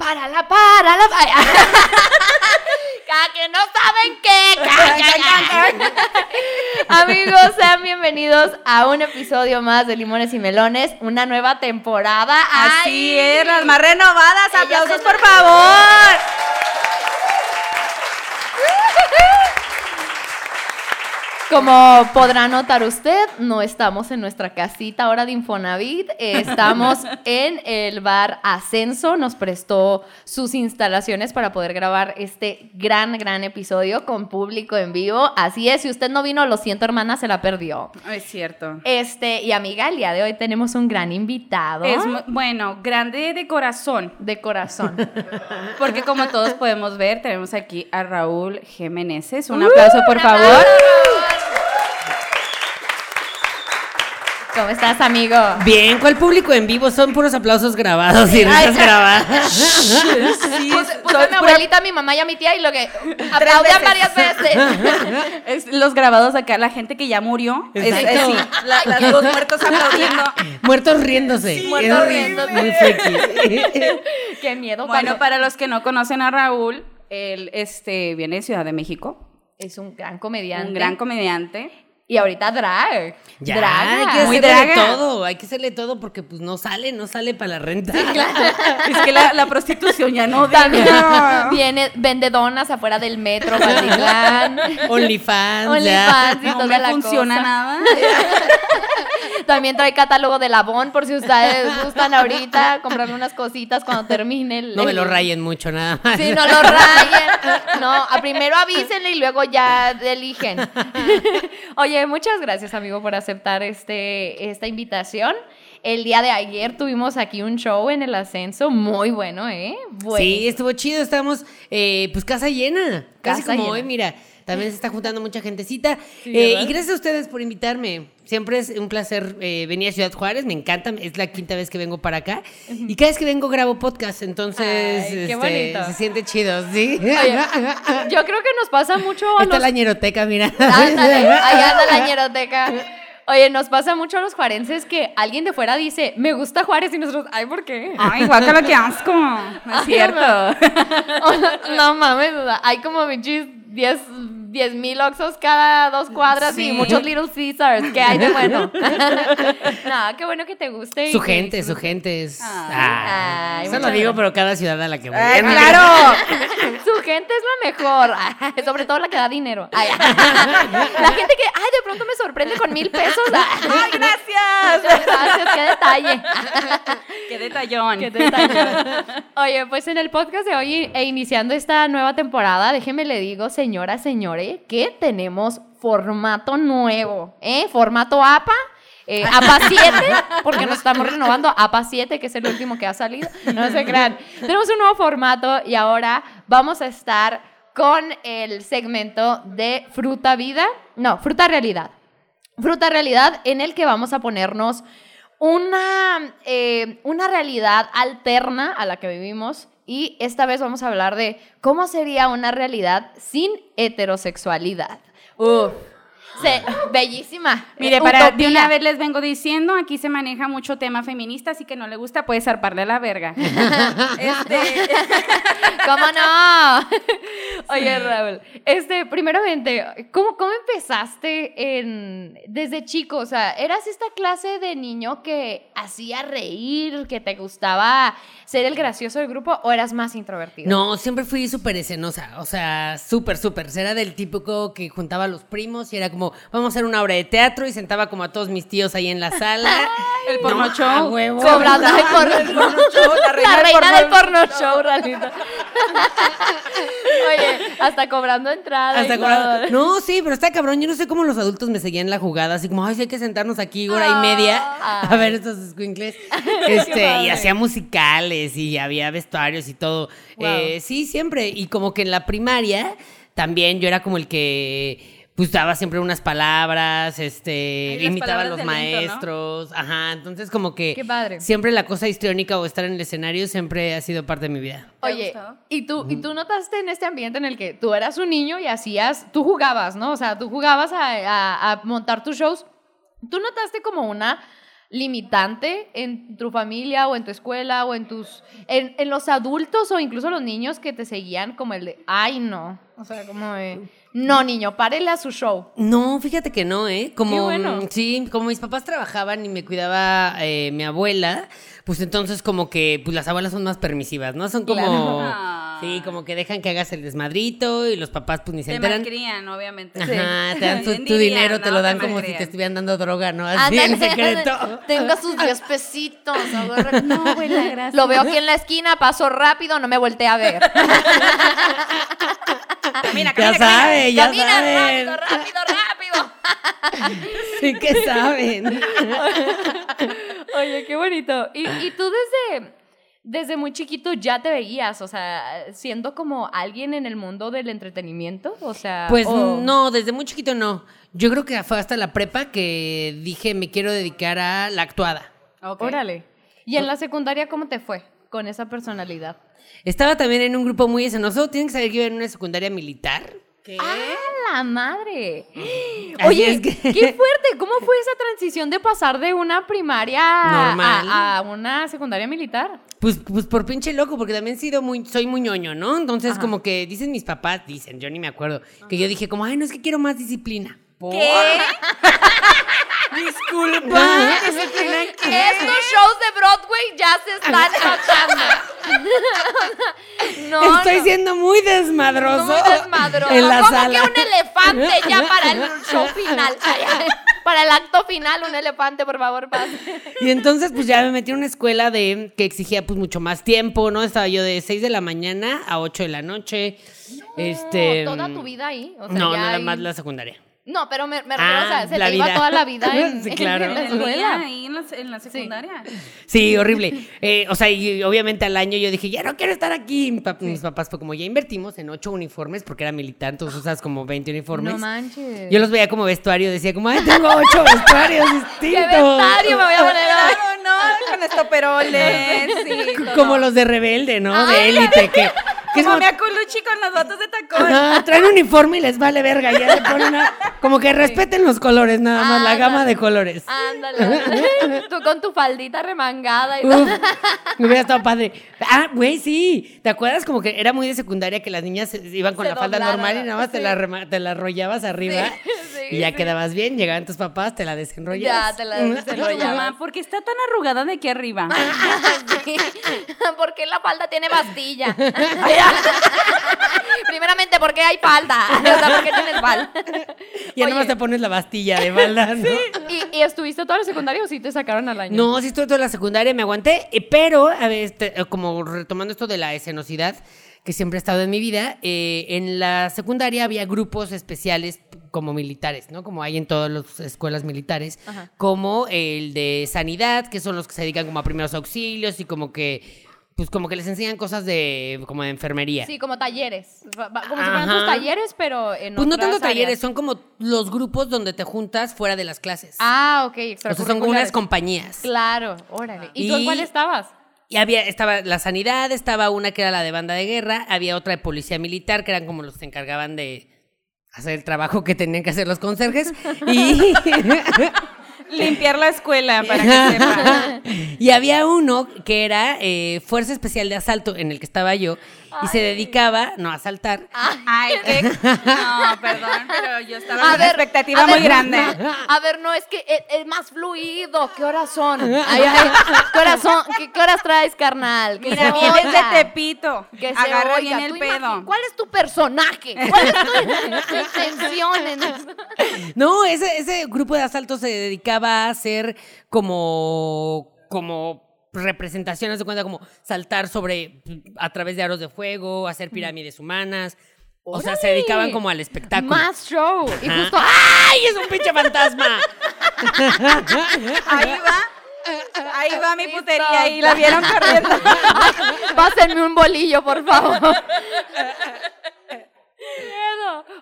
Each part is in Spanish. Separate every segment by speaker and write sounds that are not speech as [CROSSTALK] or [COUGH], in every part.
Speaker 1: para la, para la. Ay, [LAUGHS] que no saben qué. Amigos, sean bienvenidos a un episodio más de Limones y Melones, una nueva temporada.
Speaker 2: Así es, las más renovadas. Aplausos, por favor.
Speaker 1: Como podrá notar usted, no estamos en nuestra casita ahora de Infonavit, estamos [LAUGHS] en el bar Ascenso, nos prestó sus instalaciones para poder grabar este gran, gran episodio con público en vivo. Así es, si usted no vino, lo siento hermana, se la perdió.
Speaker 2: Es cierto.
Speaker 1: Este, y amiga, el día de hoy tenemos un gran invitado.
Speaker 2: Es, bueno, grande de corazón.
Speaker 1: De corazón. [LAUGHS]
Speaker 2: Porque como todos podemos ver, tenemos aquí a Raúl Jiménez. Un aplauso, por favor.
Speaker 1: ¿Cómo estás, amigo?
Speaker 3: Bien, ¿cuál público en vivo? Son puros aplausos grabados y risas grabadas. [LAUGHS]
Speaker 1: sí, Puse a mi abuelita, a mi mamá y a mi tía y lo que [LAUGHS] aplaudían varias veces. [LAUGHS]
Speaker 2: es los grabados acá, la gente que ya murió. Es, es, sí, las dos muertos aplaudiendo.
Speaker 3: Muertos riéndose.
Speaker 1: muertos riéndose. Qué miedo.
Speaker 2: Bueno, para los que no conocen a Raúl, él este, viene de Ciudad de México.
Speaker 1: Es un gran comediante.
Speaker 2: Un gran comediante.
Speaker 1: Y ahorita drag.
Speaker 3: Ya, hay que Muy hacerle todo, hay que hacerle todo porque pues no sale, no sale para la renta. [LAUGHS]
Speaker 2: es que la, prostitución ya no
Speaker 1: También [LAUGHS] viene, vende donas afuera del metro, [LAUGHS]
Speaker 3: OnlyFans.
Speaker 1: OnlyFans y
Speaker 2: no me funciona nada.
Speaker 1: También trae catálogo de Labón por si ustedes gustan ahorita comprarle unas cositas cuando termine el...
Speaker 3: No me lo rayen mucho, nada más.
Speaker 1: Sí, no lo rayen. No, a primero avísenle y luego ya eligen. Oye, muchas gracias, amigo, por aceptar este, esta invitación. El día de ayer tuvimos aquí un show en el ascenso muy bueno, ¿eh?
Speaker 3: Sí, estuvo chido, estamos eh, pues casa llena, casi como hoy, mira. También se está juntando mucha gentecita. Eh, y gracias a ustedes por invitarme. Siempre es un placer eh, venir a Ciudad Juárez, me encanta, es la quinta vez que vengo para acá. Y cada vez que vengo grabo podcast, entonces este, se siente chido, ¿sí? [LAUGHS]
Speaker 1: yo creo que nos pasa mucho.
Speaker 3: Está la ñeroteca, mira.
Speaker 1: Ándale, ahí anda la [LAUGHS] ñeroteca. Oye, nos pasa mucho a los juarenses que alguien de fuera dice, me gusta Juárez y nosotros, ay, ¿por qué?
Speaker 2: Ay, guácala, qué asco. [LAUGHS] No es cierto.
Speaker 1: no, mames, hay como bichis 10 10 mil oxos cada dos cuadras y muchos Little Caesars. ¿Qué hay de [LAUGHS] bueno? [LAUGHS] no, qué bueno que te guste.
Speaker 3: Su gente, su gente es. Ah, eso lo digo, pero cada ciudad a la que voy.
Speaker 1: ¡Claro! [LAUGHS] su gente es la mejor. Sobre todo la que da dinero. la gente que, ay, de pronto me sorprende con mil pesos.
Speaker 2: ¡Ay, gracias!
Speaker 1: Gracias, qué detalle.
Speaker 2: Qué detallón.
Speaker 1: Qué detallón. Oye, pues en el podcast de hoy, e iniciando esta nueva temporada, déjeme le digo, señora, señores que tenemos formato nuevo, ¿eh? Formato APA. Eh, APA 7, [LAUGHS] porque nos estamos renovando APA 7, que es el último que ha salido. No se crean. Tenemos un nuevo formato y ahora vamos a estar con el segmento de Fruta Vida, no, Fruta Realidad. Fruta Realidad en el que vamos a ponernos una, eh, una realidad alterna a la que vivimos y esta vez vamos a hablar de cómo sería una realidad sin heterosexualidad. Bellísima.
Speaker 2: Mire, para de una vez les vengo diciendo, aquí se maneja mucho tema feminista, así que no le gusta, puede zarparle la verga. [LAUGHS] este... [LAUGHS]
Speaker 1: ¿Cómo no? [LAUGHS] Oye, Raúl, este, primeramente, ¿cómo, cómo empezaste en, desde chico? O sea, ¿eras esta clase de niño que hacía reír, que te gustaba ser el gracioso del grupo o eras más introvertido?
Speaker 3: No, siempre fui súper escenosa, o sea, súper, súper. Era del típico que juntaba a los primos y era como, vamos a hacer una obra de teatro y sentaba como a todos mis tíos ahí en la sala. [LAUGHS]
Speaker 2: el porno show.
Speaker 1: Huevo. Cobrando el porno, show. La reina, del porno, show, realita. Oye, hasta cobrando entrada. Hasta cobrando.
Speaker 3: No, sí, pero está cabrón. Yo no sé cómo los adultos me seguían la jugada, así como, ay, sí hay que sentarnos aquí hora y media a ver estos squinkles. [LAUGHS] Este, y hacía musicales y había vestuarios y todo. Eh, sí, siempre. Y como que en la primaria también yo era como el que pues daba siempre unas palabras, este, imitaba a los maestros, ajá, entonces como que siempre la cosa histriónica o estar en el escenario siempre ha sido parte de mi vida.
Speaker 1: Oye, ¿y tú, ¿y tú notaste en este ambiente en el que tú eras un niño y hacías, tú jugabas, ¿no? O sea, tú jugabas a, a montar tus shows, ¿tú notaste como una limitante en tu familia o en tu escuela o en tus en, en los adultos o incluso los niños que te seguían como el de ay no o sea como de no niño párele a su show
Speaker 3: No, fíjate que no, ¿eh? Como,
Speaker 1: Qué bueno.
Speaker 3: mm, Sí, como mis papás trabajaban y me cuidaba eh, mi abuela, pues entonces como que pues las abuelas son más permisivas, ¿no? Son como...
Speaker 2: Claro. [LAUGHS]
Speaker 3: Sí, como que dejan que hagas el desmadrito y los papás pues ni se
Speaker 2: Te
Speaker 3: enteran.
Speaker 2: malcrían, obviamente.
Speaker 3: Ajá, te dan [LAUGHS] tu, dinero, te lo dan
Speaker 2: Te
Speaker 3: como si te estuvieran dando droga, ¿no? Así en
Speaker 1: Ándale,
Speaker 3: secreto.
Speaker 1: tenga sus 10 pesitos agarra- [LAUGHS]
Speaker 2: No, abuela, gracias.
Speaker 1: lo veo aquí en la esquina paso rápido no me volteé a ver [LAUGHS]
Speaker 2: Camina,
Speaker 3: Ya
Speaker 2: camina, camina.
Speaker 3: saben, ya
Speaker 1: camina
Speaker 3: saben.
Speaker 1: rápido rápido rápido
Speaker 3: Sí que saben.
Speaker 1: Oye, qué bonito. ¿Y, y tú desde, desde muy chiquito ya te veías, o sea, siendo como alguien en el mundo del entretenimiento? O sea,
Speaker 3: Pues
Speaker 1: o-
Speaker 3: no, desde muy chiquito no. Yo creo que fue hasta la prepa que dije me quiero dedicar a la actuada.
Speaker 2: Ok.
Speaker 1: Órale. ¿Y en la secundaria cómo te fue con esa personalidad?
Speaker 3: Estaba también en un grupo muy escenoso. Tienen que saber que iba en una secundaria militar.
Speaker 2: ¿Qué?
Speaker 1: ¡Ah, la madre! Oye,
Speaker 3: es que-
Speaker 1: qué fuerte. ¿Cómo fue esa transición de pasar de una primaria. A, a una secundaria militar?
Speaker 3: Pues, pues por pinche loco, porque también he sido muy, soy muy ñoño, ¿no? Entonces,
Speaker 1: Ajá.
Speaker 3: como que dicen mis papás, dicen, yo ni me acuerdo, que yo dije como, ay, no es que quiero más disciplina. ¿Por?
Speaker 2: ¿Qué? [LAUGHS] Disculpa. ¿Disciplina en qué?
Speaker 1: Estos shows de Broadway ya se están escuchando. no,
Speaker 3: Estoy
Speaker 1: no.
Speaker 3: siendo muy desmadroso.
Speaker 1: Muy desmadroso.
Speaker 3: En la
Speaker 1: ¿Cómo
Speaker 3: sala.
Speaker 1: que un elefante ya para el show final? Ay, ay, Para el acto final, un elefante, por favor, pase.
Speaker 3: Y entonces, pues ya me metí en una escuela de que exigía pues mucho más tiempo, ¿no? Estaba yo de 6 de la mañana a 8 de la noche. este.
Speaker 1: ¿Toda tu vida ahí? O sea,
Speaker 3: no,
Speaker 1: ya
Speaker 3: nada
Speaker 1: ahí-
Speaker 3: más la secundaria.
Speaker 1: No, pero me, me refiero,
Speaker 3: Ah,
Speaker 1: o sea, se
Speaker 3: la
Speaker 1: te iba toda la vida en, [LAUGHS]
Speaker 3: Sí,
Speaker 1: en-
Speaker 3: claro.
Speaker 1: en la escuela.
Speaker 2: ahí en la, en la secundaria.
Speaker 3: Sí, horrible. Eh, o sea, y obviamente al año yo dije, ya no quiero estar aquí. Mi pap- Mis papás fue como, ya invertimos en ocho uniformes porque era militar, entonces usas como 20 uniformes.
Speaker 1: No manches.
Speaker 3: Yo los veía como vestuario, decía como, ay, tengo ocho vestuarios [LAUGHS]
Speaker 1: ¿Qué
Speaker 3: distintos.
Speaker 1: vestuario me voy a poner?
Speaker 2: Claro, no, con estoperoles. [LAUGHS]
Speaker 3: Como los de rebelde, ¿no? De élite, que, que
Speaker 2: Como
Speaker 3: como-
Speaker 2: aculuchi con los botos de tacón.
Speaker 3: Ajá, traen uniforme y les vale verga. Ya le ponen a- como que respeten los colores, nada más, la gama de colores.
Speaker 1: Ándale. Tú con tu faldita remangada y
Speaker 3: Uf, me hubiera estado padre. Ah, güey, sí. ¿Te acuerdas como que era muy de secundaria que las niñas iban con
Speaker 1: Se
Speaker 3: la falda normal y nada más te, la te la arrollabas arriba
Speaker 1: sí,
Speaker 3: y ya
Speaker 1: sí.
Speaker 3: quedabas bien? Llegaban tus papás, te la desenrollabas.
Speaker 1: Ya, te la desenrollabas.
Speaker 2: Mamá, ¿por qué está tan arrugada de aquí arriba? [LAUGHS]
Speaker 1: Sí. [LAUGHS] ¿Por qué la falda tiene bastilla? [LAUGHS] Primeramente, ¿por qué hay falda? O sea, ¿por qué tienes falda?
Speaker 3: Ya
Speaker 1: Oye,
Speaker 3: nomás te pones la bastilla de falda, ¿no?
Speaker 1: ¿y, y estuviste toda la secundaria o sí te sacaron al año?
Speaker 3: No, sí estuve toda la secundaria, me aguanté, eh, pero, a ver, este, eh, como retomando esto de la escenosidad, que siempre ha estado en mi vida, eh, en la secundaria había grupos especiales como militares, ¿no? Como hay en todas las escuelas militares,
Speaker 1: Ajá.
Speaker 3: como el de sanidad, que son los que se dedican como a primeros auxilios y como que, pues como que les enseñan cosas de, como de enfermería.
Speaker 1: Sí, como talleres. Como si fueran tus talleres, pero en
Speaker 3: Pues no tanto talleres, son como los grupos donde te juntas fuera de las clases.
Speaker 1: Ah, ok,
Speaker 3: o sea, son como unas compañías.
Speaker 1: Claro, órale. ¿Y, tú en
Speaker 3: Y-
Speaker 1: cuál estabas?
Speaker 3: Y había, estaba la sanidad, estaba una que era la de banda de guerra, había otra de policía militar, que eran como los que se encargaban de hacer el trabajo que tenían que hacer los conserjes. Y, [LAUGHS]
Speaker 2: Limpiar la escuela, para que sepa. [LAUGHS]
Speaker 3: y había uno que era eh, Fuerza Especial de Asalto, en el que estaba yo, y se dedicaba, no a asaltar,
Speaker 2: Ay, qué... [LAUGHS] No, perdón, pero yo estaba
Speaker 1: A
Speaker 2: con una
Speaker 1: ver,
Speaker 2: expectativa
Speaker 1: a
Speaker 2: muy
Speaker 1: ver,
Speaker 2: grande.
Speaker 1: A ver, no, es que es, es más fluido. ¿Qué horas son? [LAUGHS] Ay, ay, ¿qué, horas son? ¿Qué, qué horas traes, carnal? Que
Speaker 2: Mira, vienes de. Tepito.
Speaker 1: Que se
Speaker 2: Agarra
Speaker 1: oiga.
Speaker 2: bien el pedo.
Speaker 1: ¿Cuál es tu personaje? ¿Cuál es tu, tu intención? en- [LAUGHS]
Speaker 3: No, ese, ese grupo de asalto se dedicaba a hacer como, como representaciones de cuenta, como saltar sobre, a través de aros de fuego, hacer pirámides humanas. O sea, se dedicaban como al espectáculo.
Speaker 1: Más show. Y justo,
Speaker 3: ¡Ay, es un pinche fantasma! [LAUGHS]
Speaker 2: Ahí va. Ahí va mi putería y la vieron corriendo. [LAUGHS]
Speaker 1: Pásenme un bolillo, por favor. [LAUGHS]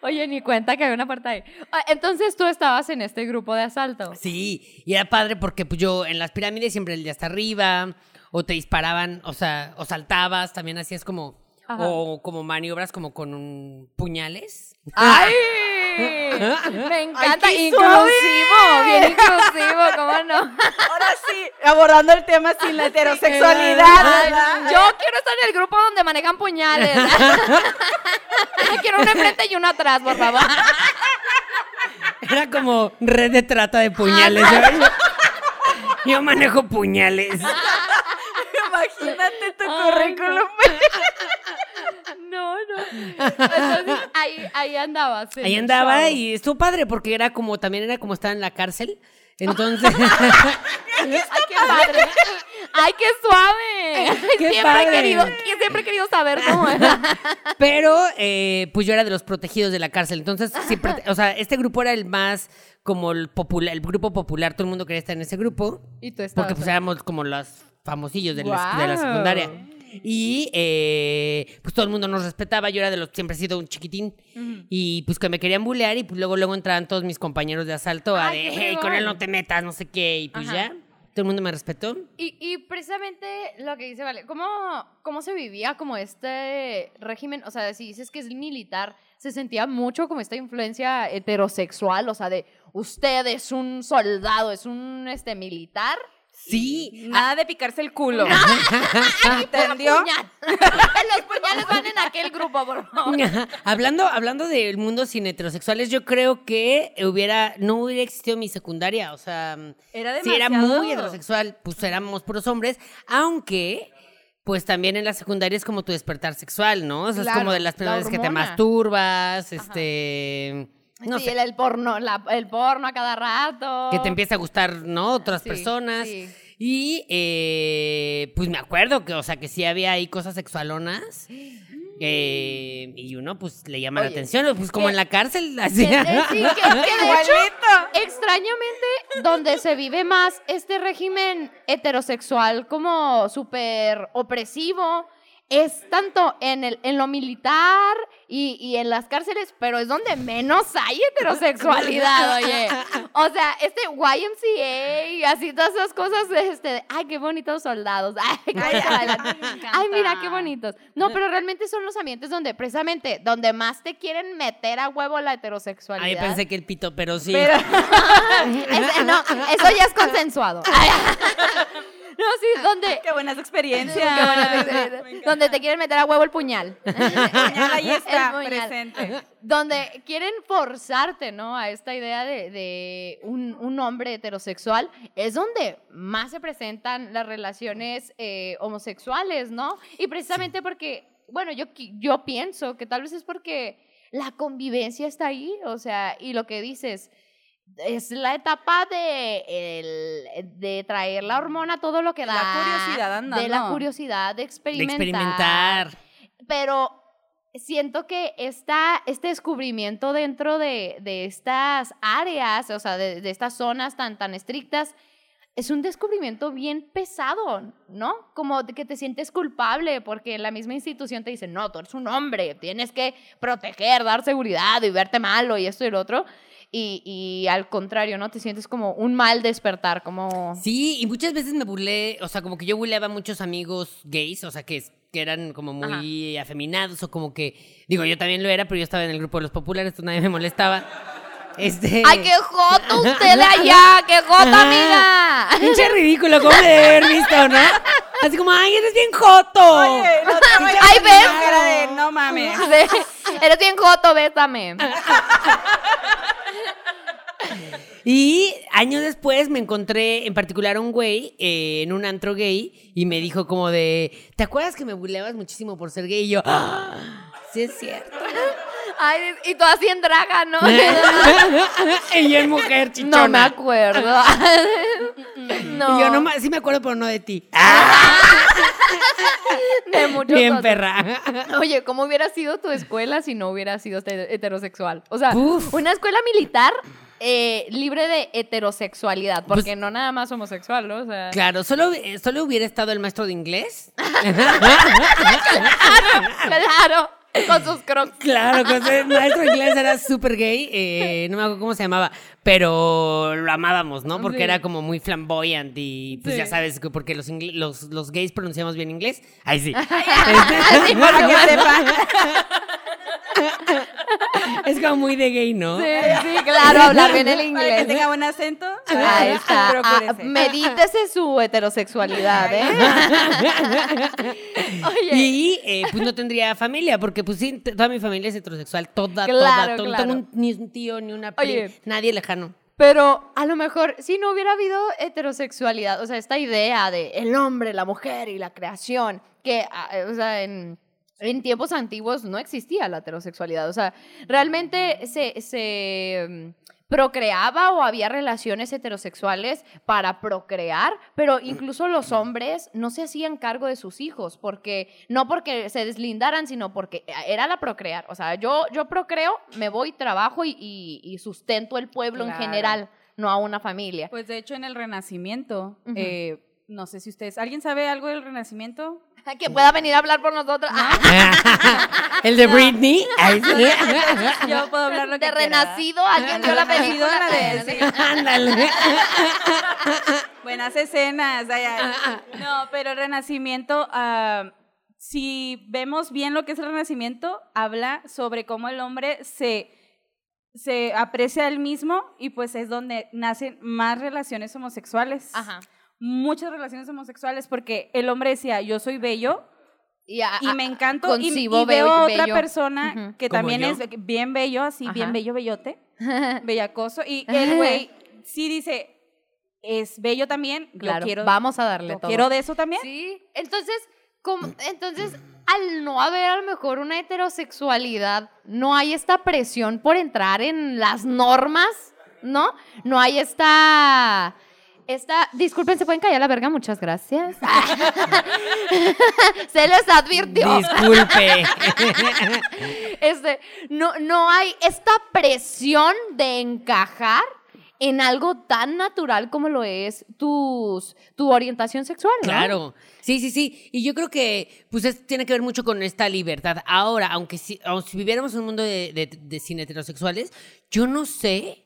Speaker 1: Oye, ni cuenta que había una puerta ahí. Ah, Entonces tú estabas en este grupo de asalto.
Speaker 3: Sí, y era padre porque pues yo en las pirámides siempre el de hasta arriba, o te disparaban, o sea, o saltabas, también hacías como... o como maniobras como con un puñales.
Speaker 1: ¡Ay! [LAUGHS] Me encanta. inclusivo, bien inclusivo, ¿cómo no? [LAUGHS]
Speaker 2: Ahora sí, abordando el tema sin la heterosexualidad.
Speaker 1: Yo quiero estar en el grupo donde manejan puñales. [LAUGHS] quiero uno enfrente y uno atrás, por favor.
Speaker 3: Era como red de trata de puñales. Yo, yo manejo puñales.
Speaker 2: Imagínate tu
Speaker 1: Ay,
Speaker 2: currículum.
Speaker 1: No, no. [LAUGHS] Entonces, ahí, ahí andaba. sí,
Speaker 3: Ahí andaba
Speaker 1: show.
Speaker 3: y estuvo padre porque era como, también era como estar en la cárcel. Entonces, [LAUGHS]
Speaker 1: Ay, qué [LAUGHS] padre. Ay, qué suave.
Speaker 3: Qué
Speaker 1: siempre
Speaker 3: padre.
Speaker 1: he querido, que siempre he querido saber cómo era.
Speaker 3: pero eh, pues yo era de los protegidos de la cárcel. Entonces, siempre, o sea, este grupo era el más como el popular, el grupo popular. Todo el mundo quería estar en ese grupo.
Speaker 1: Y tú estabas
Speaker 3: Porque pues éramos como los famosillos de, la, de la
Speaker 1: Guau.
Speaker 3: secundaria. Y eh, pues todo el mundo nos respetaba. Yo era de los, siempre he sido un chiquitín. Y pues que me querían bulear. Y pues luego, luego entraban todos mis compañeros de asalto a
Speaker 1: Ay,
Speaker 3: de, hey, con él
Speaker 1: fregón".
Speaker 3: no te metas, no sé qué. Y pues
Speaker 1: Ajá.
Speaker 3: ya, todo el mundo me respetó.
Speaker 1: Y, y precisamente lo que dice Vale, ¿cómo, ¿cómo se vivía como este régimen? O sea, si dices que es militar, se sentía mucho como esta influencia heterosexual, o sea, de usted es un soldado, es un este militar.
Speaker 3: Sí.
Speaker 2: Nada de picarse el culo. [LAUGHS] ¿Entendió? [LAUGHS]
Speaker 1: Los puñales van en aquel grupo, por favor.
Speaker 3: hablando, hablando del mundo sin heterosexuales, yo creo que hubiera, no hubiera existido mi secundaria. O sea,
Speaker 2: Era
Speaker 3: sí, era muy heterosexual, pues éramos puros hombres, aunque. Pues también en la secundaria es como tu despertar sexual, ¿no? O sea, es como de las
Speaker 1: la
Speaker 3: primeras que te masturbas, este. No
Speaker 1: sí,
Speaker 3: sé.
Speaker 1: el, el porno, la- el porno a cada rato.
Speaker 3: Que te empieza a gustar, ¿no? Otras
Speaker 1: Sí,
Speaker 3: personas.
Speaker 1: sí.
Speaker 3: Y eh, pues me acuerdo que, o sea, que sí había ahí cosas sexualonas. [GASPS] eh, y uno, pues, le llama la atención, pues, como
Speaker 1: que-
Speaker 3: en la cárcel. Así.
Speaker 1: Que- sí, que, que de hecho, extrañamente, donde se vive más este régimen heterosexual como súper opresivo, es tanto en, el, en lo militar y, y en las cárceles, pero es donde menos hay heterosexualidad, [LAUGHS] oye. O sea, este YMCA y así todas esas cosas, este, ay, qué bonitos soldados. [LAUGHS] Ay, qué. Ay, mira qué bonitos. No, pero realmente son los ambientes donde, precisamente, donde más te quieren meter a huevo la heterosexualidad.
Speaker 3: Ahí pensé que el pito, pero sí.
Speaker 1: Pero- [LAUGHS] no, eso ya es consensuado. [LAUGHS] No, sí, donde,
Speaker 2: Qué buenas [LAUGHS] experiencias.
Speaker 1: Qué buenas [LAUGHS] experiencias. Donde te quieren meter a huevo el puñal.
Speaker 2: Puñal ahí está,
Speaker 1: puñal.
Speaker 2: presente.
Speaker 1: Donde quieren forzarte, ¿no? A esta idea de, de un, un hombre heterosexual. Es donde más se presentan las relaciones eh, homosexuales, ¿no? Y precisamente porque, bueno, yo, yo pienso que tal vez es porque la convivencia está ahí, o sea, y lo que dices, es la etapa de, el- de traer la hormona, todo lo que da.
Speaker 2: La curiosidad andando.
Speaker 1: De la curiosidad, de
Speaker 3: De
Speaker 1: experimentar.
Speaker 3: experimentar.
Speaker 1: Pero siento que esta, este descubrimiento dentro de, de estas áreas, o sea, de, de estas zonas tan, tan estrictas, es un descubrimiento bien pesado, ¿no? Como de que te sientes culpable porque la misma institución te dice, no, tú eres un hombre, tienes que proteger, dar seguridad y verte malo y esto y lo otro. Y, y al contrario, ¿no? Te sientes como un mal despertar, como...
Speaker 3: Sí, y muchas veces me burlé, o sea, como que yo burleaba a muchos amigos gays, o sea, que, que eran como muy afeminados o como que, digo, yo también lo era, pero yo estaba en el grupo de los populares, entonces nadie me molestaba. Este...
Speaker 1: ¡Ay, qué joto usted de [LAUGHS] allá! ¡Qué jota, amiga!
Speaker 3: Pinche ridículo, ¿cómo debe haber visto, no? Así como, ay, eres bien joto.
Speaker 2: Oye, no te
Speaker 1: Ay,
Speaker 2: a
Speaker 1: ves.
Speaker 2: la cara de, no mames. [LAUGHS]
Speaker 1: Eres bien joto, bésame.
Speaker 3: Y años después me encontré en particular a un güey eh, en un antro gay y me dijo como de, ¿te acuerdas que me burleabas muchísimo por ser gay? Y yo, "Ah, sí es cierto.
Speaker 1: Ay, y tú así en draga, ¿no? [LAUGHS] [LAUGHS]
Speaker 3: y yo en mujer chichona.
Speaker 1: No me acuerdo. No. [LAUGHS]
Speaker 3: Y yo no, sí me acuerdo, pero no de ti.
Speaker 1: De muchos
Speaker 3: Bien
Speaker 1: otros.
Speaker 3: perra.
Speaker 1: Oye, ¿cómo hubiera sido tu escuela si no hubiera sido este- heterosexual? O sea,
Speaker 3: Uf.
Speaker 1: una escuela militar eh, libre de heterosexualidad, porque
Speaker 3: Pues-
Speaker 1: no nada más homosexual, ¿no? O sea,
Speaker 3: Claro, solo, eh, solo hubiera estado el maestro de inglés.
Speaker 1: claro. Con sus crocs.
Speaker 3: Claro, con [LAUGHS] ese maestro inglés era súper gay, eh, no me acuerdo cómo se llamaba, pero lo amábamos, ¿no? Porque
Speaker 1: Sí.
Speaker 3: era como muy flamboyant y pues
Speaker 1: Sí.
Speaker 3: ya sabes, que porque los, los, los gays pronunciamos bien inglés. Ahí sí. [LAUGHS]
Speaker 1: Sí, por
Speaker 2: Para que
Speaker 1: supuesto. [LAUGHS]
Speaker 3: es como muy de gay, ¿no?
Speaker 1: Sí, sí, claro, hablar bien el
Speaker 2: Para que
Speaker 1: inglés.
Speaker 2: tenga buen acento.
Speaker 1: Ahí está. Ah, medítese su heterosexualidad, ¿eh? [LAUGHS] Oye.
Speaker 3: Y eh, pues no tendría familia, porque pues sí, toda mi familia es heterosexual, toda,
Speaker 1: Claro,
Speaker 3: toda, to- no
Speaker 1: claro.
Speaker 3: tengo ni un tío, ni una pri-
Speaker 1: Oye.
Speaker 3: nadie lejano.
Speaker 1: Pero a lo mejor si no hubiera habido heterosexualidad, o sea, esta idea de el hombre, la mujer y la creación, que, ah, eh, o sea, en, en tiempos antiguos no existía la heterosexualidad, o sea, realmente se, se mm, procreaba o había relaciones heterosexuales para procrear, pero incluso los hombres no se hacían cargo de sus hijos, porque no porque se deslindaran, sino porque era la procrear. O sea, yo, yo procreo, me voy, trabajo y, y- y sustento el pueblo en general, no a una familia.
Speaker 2: Pues de hecho en el Renacimiento, eh, no sé si ustedes, ¿alguien sabe algo del Renacimiento?
Speaker 1: Que pueda venir a hablar por nosotros. [LAUGHS]
Speaker 3: El de Britney.
Speaker 2: Yo puedo hablar lo que
Speaker 1: de renacido, alguien vio la película.
Speaker 3: Ándale. [LAUGHS]
Speaker 2: Buenas escenas. ay, ay. No, pero el Renacimiento, ah, si vemos bien lo que es el Renacimiento, habla sobre cómo el hombre se, se aprecia a él mismo y pues es donde nacen más relaciones homosexuales.
Speaker 1: Ajá.
Speaker 2: Muchas relaciones homosexuales porque el hombre decía, yo soy bello,
Speaker 1: Y, a-
Speaker 2: y
Speaker 1: a-
Speaker 2: me encanto y, y veo
Speaker 1: bello-
Speaker 2: a otra
Speaker 1: bello.
Speaker 2: persona
Speaker 1: Ujú.
Speaker 2: que
Speaker 3: Como
Speaker 2: también
Speaker 3: yo.
Speaker 2: es bien bello, así,
Speaker 1: Ajá.
Speaker 2: bien bello, bellote, [LAUGHS] bellacoso. Y el güey sí dice, es bello también,
Speaker 1: Claro,
Speaker 2: yo quiero,
Speaker 1: vamos a darle todo.
Speaker 2: quiero de eso también.
Speaker 1: Sí, entonces, como- entonces, al no haber a lo mejor una heterosexualidad, no hay esta presión por entrar en las normas, ¿no? No hay esta... Esta, disculpen, ¿se pueden callar la verga? Muchas gracias. [LAUGHS] Se les advirtió.
Speaker 3: Disculpe. [LAUGHS]
Speaker 1: Este, no, no hay esta presión de encajar en algo tan natural como lo es tus, tu orientación sexual, ¿no?
Speaker 3: Claro, sí, sí, sí. Y yo creo que pues es- tiene que ver mucho con esta libertad. Ahora, aunque si, aunque si viviéramos en un mundo de, de, de sin heterosexuales, yo no sé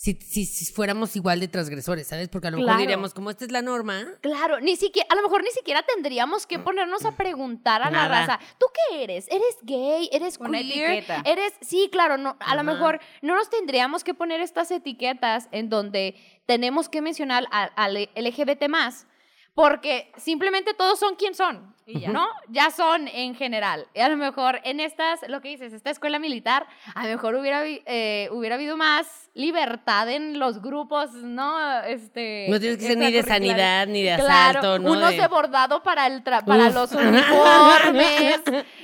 Speaker 3: si, si, si fuéramos igual de transgresores, ¿sabes? Porque a lo mejor
Speaker 1: Claro.
Speaker 3: diríamos, como esta es la norma.
Speaker 1: Claro, ni siquiera, a lo mejor ni siquiera tendríamos que ponernos a preguntar a la raza, ¿tú qué eres? ¿Eres gay? ¿Eres
Speaker 2: Una
Speaker 1: queer?
Speaker 2: etiqueta.
Speaker 1: ¿Eres? Sí, claro, no, a lo mejor no nos tendríamos que poner estas etiquetas en donde tenemos que mencionar al LGBT más, porque simplemente todos son quien son.
Speaker 2: Y ya.
Speaker 1: ¿No? Ya son en general. Y a lo mejor en estas, lo que dices, esta escuela militar, a lo mejor hubiera, eh, hubiera habido más libertad en los grupos, ¿no? Este,
Speaker 3: No tienes que ser ni de sanidad, ni de
Speaker 1: Claro,
Speaker 3: asalto, ¿no?
Speaker 1: unos
Speaker 3: De-
Speaker 1: de bordado para el tra- para
Speaker 3: Uf.
Speaker 1: los [LAUGHS] uniformes,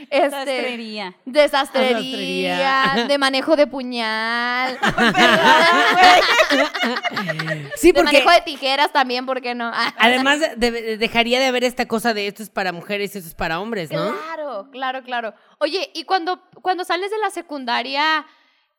Speaker 1: este,
Speaker 2: Sastrería.
Speaker 1: de sastrería,
Speaker 3: Sastrería.
Speaker 1: de manejo de puñal, [LAUGHS]
Speaker 3: Sí,
Speaker 1: de
Speaker 3: porque
Speaker 1: manejo de tijeras también, ¿por qué no? [LAUGHS]
Speaker 3: además de- de- dejaría de haber esta cosa de esto es para mujeres y esto es para hombres, ¿no?
Speaker 1: Claro, claro, claro. Oye, y cuando, cuando sales de la secundaria,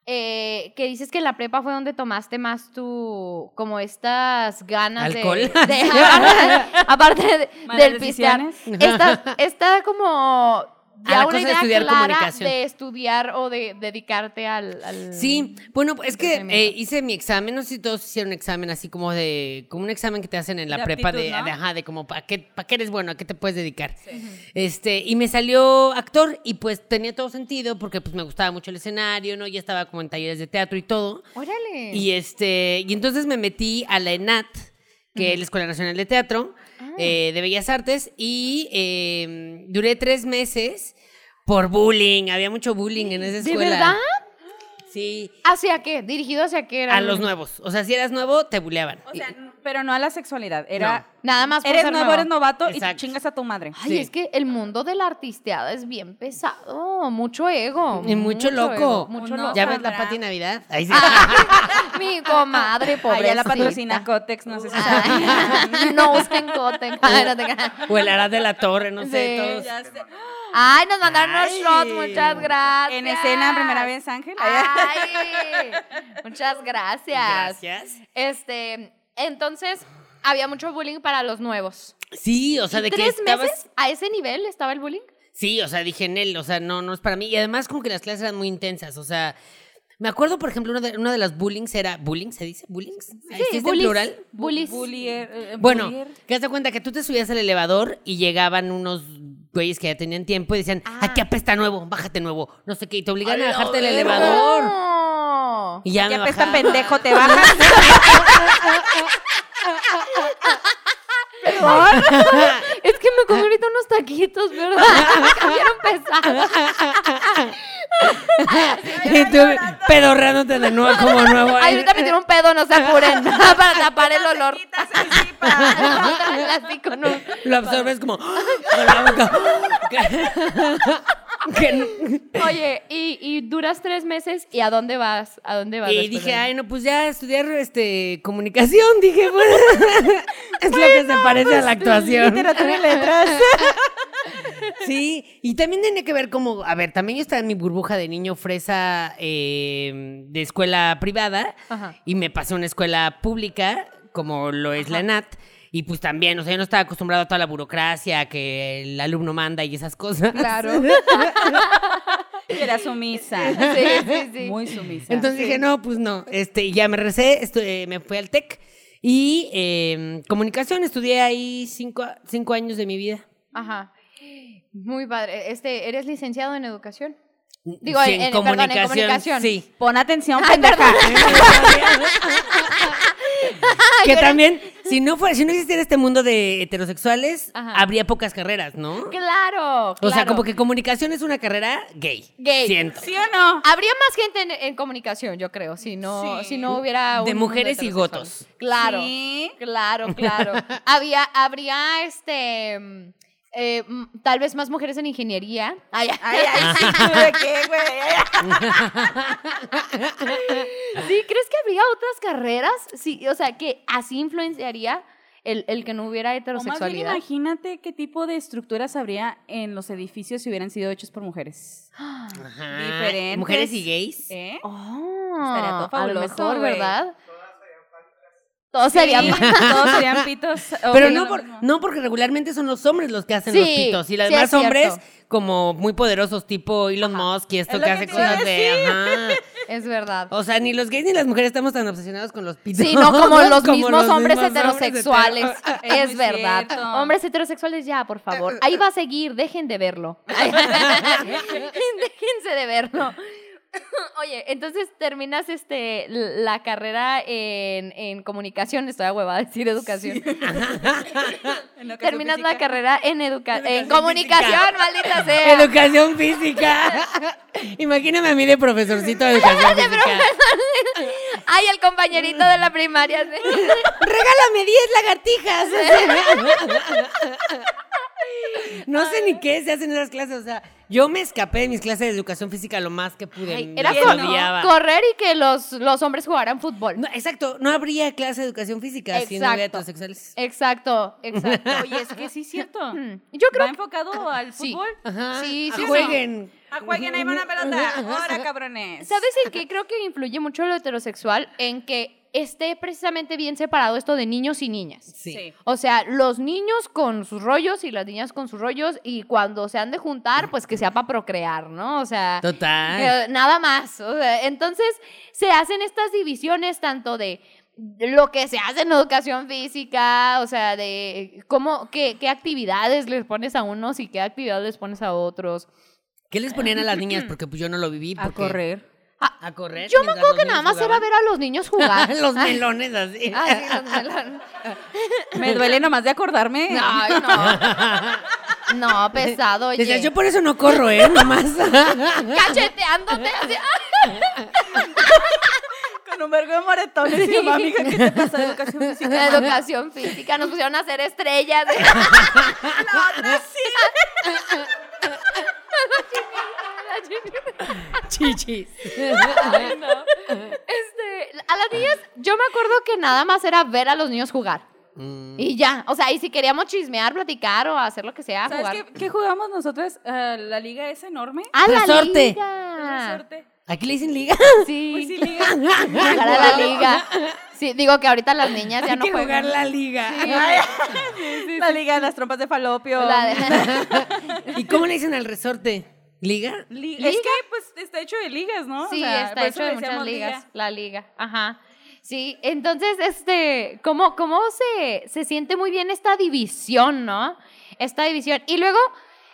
Speaker 1: eh, que dices que en la prepa fue donde tomaste más tu, como estas ganas de-
Speaker 3: Alcohol.
Speaker 1: de, aparte, [LAUGHS] [LAUGHS] aparte de-
Speaker 2: Malas
Speaker 1: del pistear, esta, [LAUGHS] esta como ya
Speaker 3: la
Speaker 1: una
Speaker 3: cosa de
Speaker 1: idea
Speaker 3: estudiar
Speaker 1: clara
Speaker 3: comunicación.
Speaker 1: de estudiar o de dedicarte al, al-
Speaker 3: Sí, bueno, es que eh, hice mi examen, no sé si todos hicieron un examen así como de, como un examen que te hacen en la
Speaker 2: De
Speaker 3: prepa de, de, ajá, de como, ¿para qué, pa' qué eres bueno? ¿A qué te puedes dedicar? Este, y me salió actor y pues tenía todo sentido porque pues me gustaba mucho el escenario, ¿no? Ya estaba como en talleres de teatro y todo.
Speaker 1: Órale.
Speaker 3: Y este, y entonces me metí a la ENAT, que es la Escuela Nacional de Teatro,
Speaker 1: Ah.
Speaker 3: eh, de Bellas Artes, y eh, duré tres meses por bullying. Había mucho bullying en esa
Speaker 1: ¿De
Speaker 3: escuela.
Speaker 1: verdad?
Speaker 3: Sí.
Speaker 1: ¿Hacia qué? ¿Dirigido hacia qué era?
Speaker 3: A los nuevos. O sea, si eras nuevo, te buleaban.
Speaker 2: O sea, pero no a la sexualidad. Era,
Speaker 1: Nada más por
Speaker 2: eres
Speaker 1: ser
Speaker 2: nuevo,
Speaker 1: nuevo.
Speaker 2: eres novato y
Speaker 3: Exacto.
Speaker 2: chingas a tu madre.
Speaker 1: Ay,
Speaker 3: Sí.
Speaker 1: es que el mundo de la artisteada es bien pesado, mucho ego.
Speaker 3: Y mucho, loco.
Speaker 1: ego, mucho loco.
Speaker 3: ¿Ya ves la. Pati Navidad? Ahí sí.
Speaker 1: Mi comadre, [LAUGHS] pobrecita.
Speaker 2: Allá la patrocina Cotex, no sé si [LAUGHS]
Speaker 1: no usen Cotex.
Speaker 3: O el Arad de la Torre, no sé,
Speaker 1: Sí.
Speaker 3: todos.
Speaker 2: Ya sé.
Speaker 1: Ay, nos mandaron unos shots, muchas gracias.
Speaker 2: En escena, primera vez, Ángel.
Speaker 1: Ay, muchas gracias.
Speaker 3: Gracias.
Speaker 1: Este, entonces, había mucho bullying para los nuevos.
Speaker 3: Sí, o sea, de que
Speaker 1: ¿Tres
Speaker 3: estabas...
Speaker 1: meses a ese nivel estaba el bullying?
Speaker 3: Sí, o sea, dije en él, o sea, no, no es para mí. Y además como que las clases eran muy intensas, o sea, me acuerdo, por ejemplo, una de, una de las bullings era, ¿bullying se dice? ¿Bullings? ¿Existe en
Speaker 1: bullies.
Speaker 3: plural?
Speaker 1: Bullies.
Speaker 2: Bullier, eh,
Speaker 3: Bueno,
Speaker 2: bullier.
Speaker 3: que te cuenta que tú te subías al elevador y llegaban unos güeyes que ya tenían tiempo y decían,
Speaker 1: Ah.
Speaker 3: aquí apesta nuevo, bájate nuevo, no sé qué, y te obligan a
Speaker 1: ¡A
Speaker 3: bajarte del elevador.
Speaker 1: No.
Speaker 3: Y ya
Speaker 2: Que
Speaker 3: me
Speaker 2: pendejo, te bajas. [LAUGHS]
Speaker 1: Es que me comí ahorita unos taquitos, ¿verdad? Me [LAUGHS] cambiaron pesado. [LAUGHS]
Speaker 3: y tú pedorrándote de nuevo como nuevo.
Speaker 1: Ay, ahorita me tiró un pedo, no se apuren. Para tapar el olor.
Speaker 3: Lo absorbes como [GASPS] [LAUGHS]
Speaker 1: Oye, y, y duras tres meses, ¿y a dónde vas? ¿A dónde vas?
Speaker 3: Y dije, ay, no, pues ya estudiar este comunicación, dije, [LAUGHS] bueno, es lo que se parece a la actuación.
Speaker 2: Literatura y letras. [LAUGHS]
Speaker 3: Sí, y también tiene que ver como, a ver, también yo estaba en mi burbuja de niño fresa eh, de escuela privada
Speaker 1: Ajá.
Speaker 3: y me pasé a una escuela pública, como lo es la ENAT, y pues también, o sea, yo no estaba acostumbrado a toda la burocracia, que el alumno manda y esas cosas.
Speaker 1: Claro. [LAUGHS]
Speaker 2: Era sumisa.
Speaker 1: Sí, sí, sí. [LAUGHS]
Speaker 2: Muy sumisa.
Speaker 3: Entonces dije, no, pues no, este, y ya me recé, eh, me fui al TEC y eh, comunicación, estudié ahí cinco, cinco años de mi vida.
Speaker 1: Ajá. Muy padre. Este, ¿Eres licenciado en educación? Digo,
Speaker 3: Sí,
Speaker 1: en- en- perdón, en comunicación.
Speaker 3: Sí.
Speaker 2: Pon atención,
Speaker 1: Ay,
Speaker 2: pendeja. [LAUGHS]
Speaker 3: que también, si no fuera, si no existiera este mundo de heterosexuales,
Speaker 1: Ajá.
Speaker 3: habría pocas carreras, ¿no?
Speaker 1: Claro,
Speaker 3: O sea, como que comunicación es una carrera gay.
Speaker 1: Gay.
Speaker 3: Siento.
Speaker 2: ¿Sí o no?
Speaker 1: Habría más gente en, en comunicación, yo creo, si no,
Speaker 2: Sí.
Speaker 1: si no hubiera
Speaker 3: De
Speaker 1: un
Speaker 3: mujeres y gotos.
Speaker 1: Claro,
Speaker 2: Sí.
Speaker 1: claro, [LAUGHS] claro. Había, habría este mm, eh, tal vez más mujeres en ingeniería. Ay, [LAUGHS]
Speaker 2: Ay, ay, sí, ¿tú [LAUGHS] ¿de qué, güey? [LAUGHS]
Speaker 1: ¿Sí? ¿Crees que habría otras carreras? Sí, o sea, que así influenciaría el, el que no hubiera
Speaker 2: O más bien
Speaker 1: heterosexualidad.
Speaker 2: imagínate qué tipo de estructuras habría en los edificios si hubieran sido hechos por mujeres. [GASPS]
Speaker 3: Ajá.
Speaker 2: Diferentes.
Speaker 3: Mujeres y gays.
Speaker 2: ¿Eh?
Speaker 1: Oh,
Speaker 2: Estaría todo
Speaker 1: a lo
Speaker 2: fabuloso,
Speaker 1: mejor,
Speaker 2: güey.
Speaker 1: ¿verdad? Todos serían [LAUGHS]
Speaker 2: Sí, todos serían pitos.
Speaker 3: Pero no, por- no porque regularmente son los hombres los que hacen
Speaker 1: Sí,
Speaker 3: los pitos y los
Speaker 1: sí,
Speaker 3: demás
Speaker 1: es cierto.
Speaker 3: hombres como muy poderosos tipo Elon Musk y esto
Speaker 2: Es
Speaker 3: que
Speaker 2: que
Speaker 3: hace cosas de ajá. [LAUGHS]
Speaker 1: Es verdad.
Speaker 3: O sea, ni los gays ni las mujeres estamos tan obsesionados con los pitos.
Speaker 1: Sí, no como [LAUGHS] los
Speaker 3: Como
Speaker 1: mismos
Speaker 3: los
Speaker 1: hombres
Speaker 3: mismos hombres
Speaker 1: heterosexuales.
Speaker 3: hetero-
Speaker 2: Es
Speaker 1: verdad.
Speaker 2: cierto.
Speaker 1: Hombres heterosexuales, ya, por favor. Ahí va a seguir, dejen de verlo. Déjense de verlo. [LAUGHS] Oye, entonces terminas este la carrera en, en comunicación, estoy a hueva a decir [LAUGHS] educación. Terminas la carrera en educa en comunicación,
Speaker 3: física.
Speaker 1: maldita [LAUGHS] sea.
Speaker 3: Educación física. Imagíname a mí de profesorcito de educación física.
Speaker 1: Ay, el compañerito de la primaria. sí.
Speaker 3: Regálame 10 lagartijas. No sé ni qué se hacen esas clases, o sea, yo me escapé de mis clases de educación física lo más que pude.
Speaker 1: Ay, era correr y que los, los hombres jugaran fútbol.
Speaker 3: No, exacto, no habría clase de educación física si no hubiera
Speaker 1: Exacto.
Speaker 3: heterosexuales.
Speaker 1: Exacto, exacto. [LAUGHS]
Speaker 2: Oye, es que sí es cierto. [LAUGHS]
Speaker 1: Mm, Yo creo
Speaker 2: ¿Va enfocado al
Speaker 1: Sí.
Speaker 2: fútbol?
Speaker 3: Ajá.
Speaker 1: Sí,
Speaker 3: a
Speaker 1: sí, sí.
Speaker 3: jueguen.
Speaker 2: ¡A jueguen, ahí va una [LAUGHS] pelota! ¡Ahora, cabrones!
Speaker 1: ¿Sabes en qué creo que influye mucho lo heterosexual? En que esté precisamente bien separado esto de niños y niñas.
Speaker 3: Sí.
Speaker 1: O sea, los niños con sus rollos y las niñas con sus rollos y cuando se han de juntar, pues que sea para procrear, ¿no? O sea,
Speaker 3: Total.
Speaker 1: eh, nada más. O sea, entonces se hacen estas divisiones tanto de lo que se hace en educación física, o sea, de cómo, qué, qué actividades les pones a unos y qué actividades les pones a otros.
Speaker 3: ¿Qué les ponían a las niñas? [CLEARS THROAT] Porque pues yo no lo viví.
Speaker 2: A
Speaker 3: porque-
Speaker 2: correr.
Speaker 3: A correr.
Speaker 1: Yo me acuerdo que nada más era
Speaker 3: jugaban.
Speaker 1: ver a los niños [LAUGHS] jugar.
Speaker 3: los melones así. [LAUGHS]
Speaker 1: Ah, sí, los melones. [LAUGHS]
Speaker 2: Me duele nomás de acordarme.
Speaker 1: Ay, no. No, pesado, oye.
Speaker 3: Yo por eso no corro, ¿eh? Nomás.
Speaker 1: Cacheteándote. así,
Speaker 2: Con un vergo de moretones. Y yo, mami, hija, ¿qué te pasa? Educación física.
Speaker 1: La educación física, nos pusieron a hacer estrellas.
Speaker 2: La otra sí.
Speaker 3: Chichis. [LAUGHS]
Speaker 1: Ay, no. Este, a las niñas, yo me acuerdo que nada más era ver a los niños jugar.
Speaker 3: Mm.
Speaker 1: Y ya, o sea, y si queríamos chismear, platicar o hacer lo que sea,
Speaker 2: ¿Sabes
Speaker 1: jugar.
Speaker 2: qué, qué jugamos nosotras? Ah, la liga es enorme.
Speaker 1: ¡A la
Speaker 3: Resorte.
Speaker 1: liga!
Speaker 2: Resorte.
Speaker 3: ¿Aquí le dicen liga? [LAUGHS]
Speaker 1: Sí.
Speaker 2: Pues sí, liga.
Speaker 1: Jugar a la liga. Sí, digo que ahorita las niñas ya
Speaker 3: Hay
Speaker 1: no
Speaker 3: que
Speaker 1: juegan.
Speaker 3: jugar la liga. [LAUGHS]
Speaker 2: La liga de las trompas de falopio.
Speaker 1: La de-
Speaker 3: ¿Y cómo le dicen al resorte? ¿Liga?
Speaker 2: Li-
Speaker 1: ¿Liga?
Speaker 2: Es que pues está hecho de ligas, ¿no? O
Speaker 1: Sí,
Speaker 2: sea,
Speaker 1: está hecho de muchas ligas,
Speaker 2: liga.
Speaker 1: la liga, ajá. Sí, entonces, este, ¿cómo, cómo se, se siente muy bien esta división, no? Esta división. Y luego,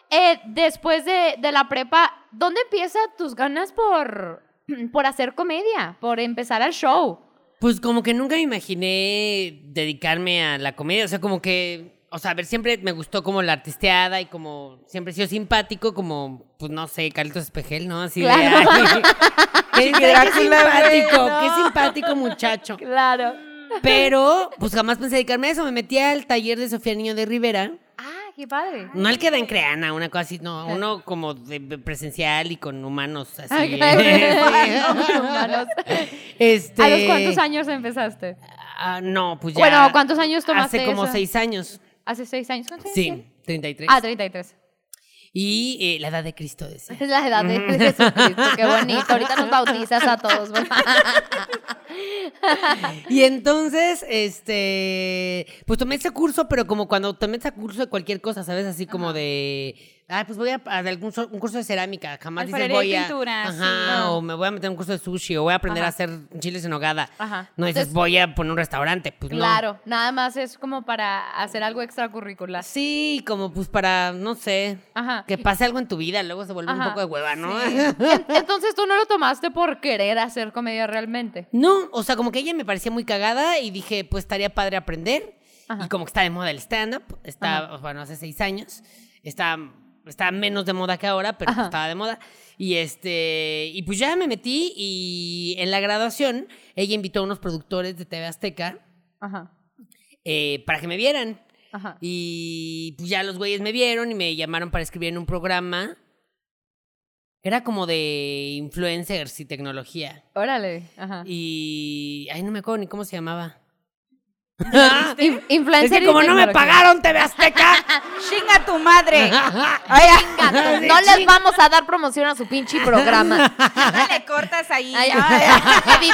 Speaker 1: eh, después de, de la prepa, ¿dónde empiezan tus ganas por, [CLEARS THROAT] por hacer comedia? Por empezar al show.
Speaker 3: Pues como que nunca me imaginé dedicarme a la comedia, o sea, como que, o sea, a ver, siempre me gustó como la artisteada y como siempre he sido simpático, como, pues no sé, Carlitos Espejel, ¿no? Así
Speaker 1: Claro.
Speaker 3: de, ay, qué, [LAUGHS] simpático,
Speaker 2: no.
Speaker 3: qué simpático muchacho.
Speaker 1: Claro.
Speaker 3: Pero, pues jamás pensé dedicarme a eso, me metí al taller de Sofía Niño de Rivera,
Speaker 1: Ah, qué padre.
Speaker 3: no el que da en Creana, una cosa así, no, uno como de presencial y con humanos así. [LAUGHS]
Speaker 1: Ay, humanos.
Speaker 3: Este,
Speaker 1: ¿A los cuántos años empezaste?
Speaker 3: Ah, no, pues ya.
Speaker 1: Bueno, ¿cuántos años tomaste
Speaker 3: Hace como
Speaker 1: eso?
Speaker 3: seis años.
Speaker 1: Hace seis años. ¿Cuántos
Speaker 3: Sí,
Speaker 1: tienes?
Speaker 3: 33.
Speaker 1: Ah, 33.
Speaker 3: y eh, la edad de Cristo, decía.
Speaker 1: Es [LAUGHS] la edad de [LAUGHS] Jesucristo, qué bonito. Ahorita nos bautizas a todos, ¿verdad? [LAUGHS]
Speaker 3: Y entonces, este, pues tomé ese curso, pero como cuando tomé ese curso de cualquier cosa, ¿sabes? Así como de, ah, pues voy a, a algún un curso de cerámica, jamás dices voy a,
Speaker 2: pintura,
Speaker 3: ajá,
Speaker 2: sí.
Speaker 3: o me voy a meter en un curso de sushi, o voy a aprender
Speaker 1: Ajá.
Speaker 3: a hacer chiles en hogada.
Speaker 1: Ajá.
Speaker 3: No dices,
Speaker 1: Entonces-
Speaker 3: voy a poner un restaurante, pues no.
Speaker 1: Claro, nada más es como para hacer algo extracurricular.
Speaker 3: Sí, como pues para, no sé,
Speaker 1: Ajá.
Speaker 3: que pase algo en tu vida, luego se vuelve un poco de hueva, ¿no?
Speaker 1: En- Entonces tú no lo tomaste por querer hacer comedia realmente.
Speaker 3: No, o sea, como que ella me parecía muy cagada y dije, pues estaría padre aprender. Y como que está de moda el stand-up, está, bueno, hace seis años, está, está menos de moda que ahora, pero
Speaker 1: Ajá.
Speaker 3: estaba de moda. Y este, y pues ya me metí y en la graduación ella invitó a unos productores de TV Azteca
Speaker 1: Ajá.
Speaker 3: eh, para que me vieran.
Speaker 1: Ajá.
Speaker 3: Y pues ya los güeyes me vieron y me llamaron para escribir en un programa. Era como de influencers y tecnología.
Speaker 1: Órale. Ajá.
Speaker 3: Y. Ay, no me acuerdo ni cómo se llamaba.
Speaker 1: In-
Speaker 3: es
Speaker 1: influencer
Speaker 3: que
Speaker 1: y
Speaker 3: como no me pagaron TV Azteca. [LAUGHS]
Speaker 2: ¡Chinga tu madre! [LAUGHS]
Speaker 1: Ay, venga, no les vamos a dar promoción a su pinche programa.
Speaker 2: No le cortas ahí.
Speaker 1: Ay,
Speaker 2: Ay,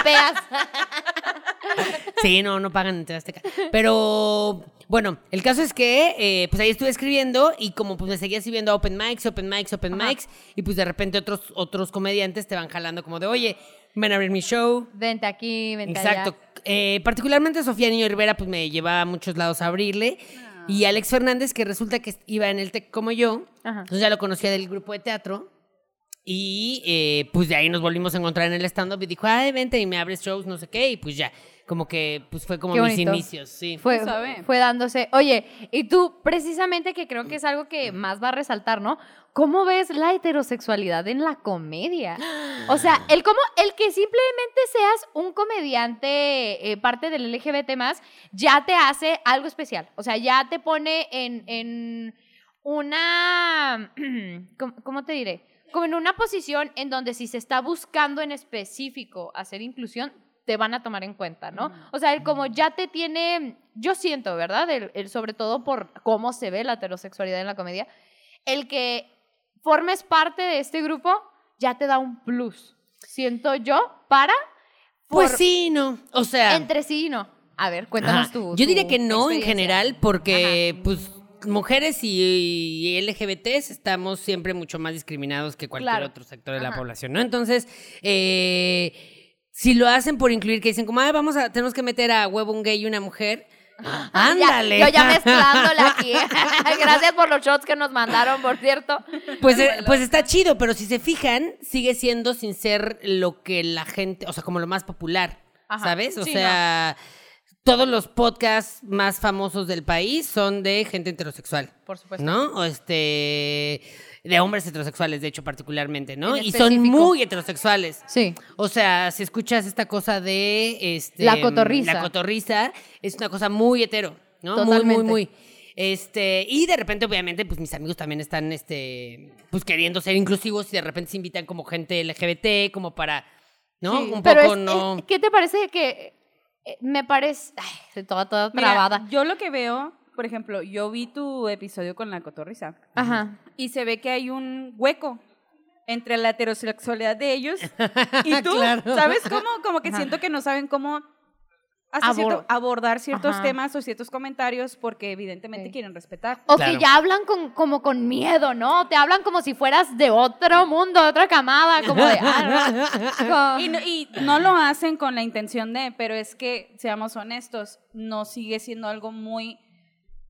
Speaker 3: sí, no, no pagan en TV Azteca. Pero bueno, el caso es que eh, pues ahí estuve escribiendo y como pues me seguía sirviendo a Open Mics, Open Mics, Open
Speaker 1: Ajá.
Speaker 3: Mics. Y pues de repente otros, otros comediantes te van jalando como de, oye, ven a abrir mi show.
Speaker 1: Vente aquí, vente
Speaker 3: Exacto.
Speaker 1: allá.
Speaker 3: Eh, particularmente Sofía Niño Rivera, pues me llevaba a muchos lados a abrirle. Y Alex Fernández, que resulta que iba en el TEC como yo,
Speaker 1: Ajá.
Speaker 3: entonces ya lo conocía del grupo de teatro. Y eh, pues de ahí nos volvimos a encontrar en el stand-up y dijo, ay, vente y me abres shows, no sé qué. Y pues ya, como que pues fue como
Speaker 1: Qué
Speaker 3: mis
Speaker 1: bonito.
Speaker 3: inicios, sí.
Speaker 1: Fue, fue dándose. Oye, y tú, precisamente que creo que es algo que más va a resaltar, ¿no? ¿Cómo ves la heterosexualidad en la comedia? O sea, el cómo, el que simplemente seas un comediante, eh, parte del LGBT más, ya te hace algo especial. O sea, ya te pone en, en una. [CLEARS THROAT] ¿cómo, cómo te diré? Como en una posición en donde si se está buscando en específico hacer inclusión, te van a tomar en cuenta, ¿no? O sea, el como ya te tiene, yo siento, ¿verdad? El, el sobre todo por cómo se ve la heterosexualidad en la comedia, el que formes parte de este grupo ya te da un plus, siento yo, para...
Speaker 3: Pues
Speaker 1: por-
Speaker 3: sí, no. O sea.
Speaker 1: Entre sí y no. A ver, cuéntanos tú.
Speaker 3: Yo diría que no en general, porque
Speaker 1: Ajá.
Speaker 3: pues mujeres y, y LGBTs estamos siempre mucho más discriminados que cualquier
Speaker 1: Claro.
Speaker 3: otro sector de la
Speaker 1: Ajá.
Speaker 3: población, ¿no? Entonces, eh, si lo hacen por incluir, que dicen como, "Ay, vamos a, tenemos que meter a huevo un gay y una mujer, ándale.
Speaker 1: Ya, yo ya mezclándola [LAUGHS] aquí. [LAUGHS] Gracias por los shots que nos mandaron, por cierto.
Speaker 3: Pues, eh, pues está chido, pero si se fijan, sigue siendo sin ser lo que la gente, o sea, como lo más popular,
Speaker 1: Ajá.
Speaker 3: ¿sabes? O
Speaker 1: Sí,
Speaker 3: sea, todos los podcasts más famosos del país son de gente heterosexual.
Speaker 1: Por supuesto.
Speaker 3: ¿No? O este. De hombres heterosexuales, de hecho, particularmente, ¿no?
Speaker 1: En
Speaker 3: Y son muy heterosexuales.
Speaker 1: Sí.
Speaker 3: O sea, si escuchas esta cosa de. Este,
Speaker 1: La cotorriza.
Speaker 3: La cotorriza, es una cosa muy hetero, ¿no?
Speaker 1: Totalmente.
Speaker 3: Muy, muy, muy. Este, y de repente, obviamente, pues mis amigos también están, este, pues queriendo ser inclusivos y de repente se invitan como gente LGBT, como para, ¿no?
Speaker 1: Sí,
Speaker 3: Un
Speaker 1: pero
Speaker 3: poco
Speaker 1: es-
Speaker 3: no.
Speaker 1: es- ¿Qué te parece que eh, me parece ay, toda toda
Speaker 2: Mira,
Speaker 1: trabada?
Speaker 2: yo lo que veo, por ejemplo, yo vi tu episodio con la cotorriza
Speaker 1: Ajá.
Speaker 2: y se ve que hay un hueco entre la heterosexualidad de ellos [LAUGHS] y tú,
Speaker 3: Claro.
Speaker 2: ¿sabes cómo? Como que siento que no saben cómo hasta cierto, abordar ciertos temas o ciertos comentarios porque evidentemente quieren respetar.
Speaker 1: O que ya hablan con, como con miedo, ¿no? Te hablan como si fueras de otro mundo, de otra camada, como de...
Speaker 2: Ah, [LAUGHS] y, no, y no lo hacen con la intención de, pero es que, seamos honestos, no sigue siendo algo muy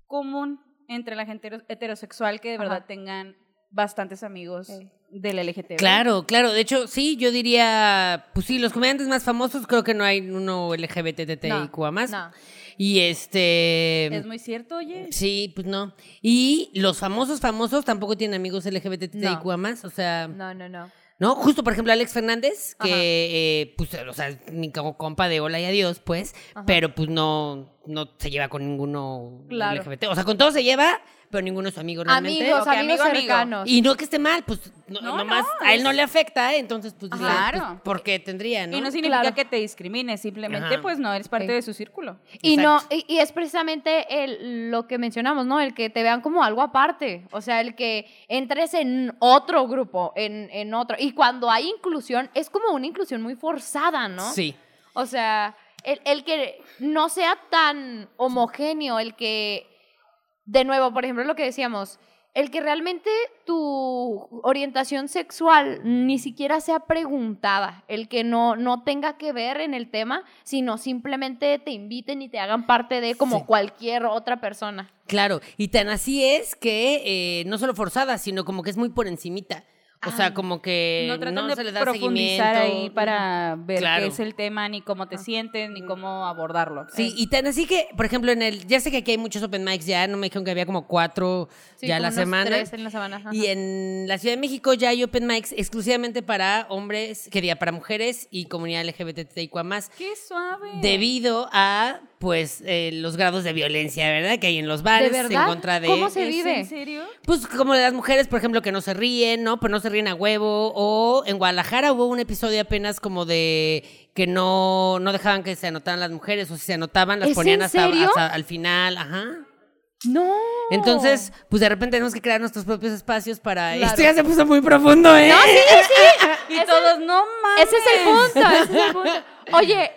Speaker 2: común entre la gente heterosexual que de verdad tengan bastantes amigos del LGTB.
Speaker 3: Claro, claro. De hecho, sí, yo diría, pues sí, los comediantes más famosos creo que no hay uno LGBTTIQ no, más. Y este...
Speaker 2: Es muy cierto, oye.
Speaker 3: Sí, pues no. Y los famosos famosos tampoco tienen amigos LGBTTIQ más, o sea...
Speaker 1: No, no, no.
Speaker 3: ¿No? Justo, por ejemplo, Alex Fernández, que, eh, pues, o sea, mi compa de hola y adiós, pues, pero pues no, no se lleva con ninguno LGBT. O sea, con todos se lleva, pero ninguno es su amigo realmente.
Speaker 1: Amigos, amigos cercanos.
Speaker 3: Y no que esté mal, pues no, nomás a él no le afecta, ¿eh? entonces pues, claro. Pues, porque tendría, ¿no?
Speaker 2: Y no significa que te discrimine, simplemente pues no eres parte de su círculo.
Speaker 1: Y no y, es precisamente el, lo que mencionamos, ¿no? El que te vean como algo aparte, o sea, el que entres en otro grupo, en, en otro. Y cuando hay inclusión, es como una inclusión muy forzada, ¿no?
Speaker 3: Sí.
Speaker 1: O sea, el, el que no sea tan homogéneo, el que de nuevo, por ejemplo, lo que decíamos, el que realmente tu orientación sexual ni siquiera sea preguntada, el que no, no tenga que ver en el tema, sino simplemente te inviten y te hagan parte de como cualquier otra persona.
Speaker 3: Claro, y tan así es que eh, no solo forzada, sino como que es muy por encimita. O sea, como que no, tratan de se le da profundizar
Speaker 2: ahí para ver qué es el tema, ni cómo te ah. sientes, ni cómo abordarlo.
Speaker 3: Sí, y tan así que, por ejemplo, en el, ya sé que aquí hay muchos open mics ya, no me dijeron que había como cuatro ya la semana.
Speaker 1: Tres en la semana.
Speaker 3: Y en la Ciudad de México ya hay open mics exclusivamente para hombres, que para mujeres y comunidad LGBTIQ más.
Speaker 2: ¡Qué suave!
Speaker 3: Debido a pues eh, los grados de violencia, ¿verdad? Que hay en los bares
Speaker 1: ¿De en
Speaker 3: contra de
Speaker 1: ¿Cómo se vive?
Speaker 2: ¿En serio?
Speaker 3: Pues como las mujeres, por ejemplo, que no se ríen, ¿no? Pues no se ríen a huevo o en Guadalajara hubo un episodio apenas como de que no no dejaban que se anotaran las mujeres o si se anotaban las ponían hasta, al final, ajá.
Speaker 1: No.
Speaker 3: Entonces, pues de repente tenemos que crear nuestros propios espacios para. Esto ya se puso muy profundo, ¿eh?
Speaker 1: No, sí, sí. [LAUGHS]
Speaker 2: y todos, no mames.
Speaker 1: Ese es el punto, ese es el punto. [LAUGHS] Oye,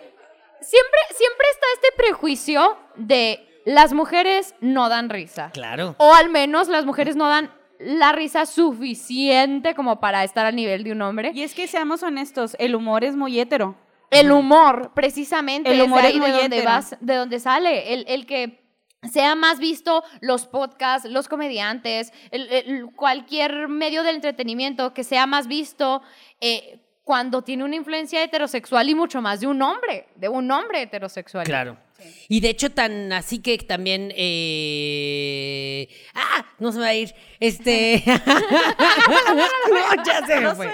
Speaker 1: siempre, siempre está este prejuicio de las mujeres no dan risa.
Speaker 3: Claro.
Speaker 1: O al menos las mujeres no dan la risa suficiente como para estar al nivel de un hombre.
Speaker 2: Y es que seamos honestos, el humor es muy hétero.
Speaker 1: El humor, precisamente, el humor es, de, donde vas, de donde sale. El, el, que sea más visto los podcasts, los comediantes, cualquier medio del entretenimiento que sea más visto eh, cuando tiene una influencia heterosexual y mucho más de un hombre, de un hombre heterosexual.
Speaker 3: Claro. Y de hecho, tan así que también. Eh... ¡Ah! No se va a ir. Este. [LAUGHS] [LAUGHS] no, ya se me fue.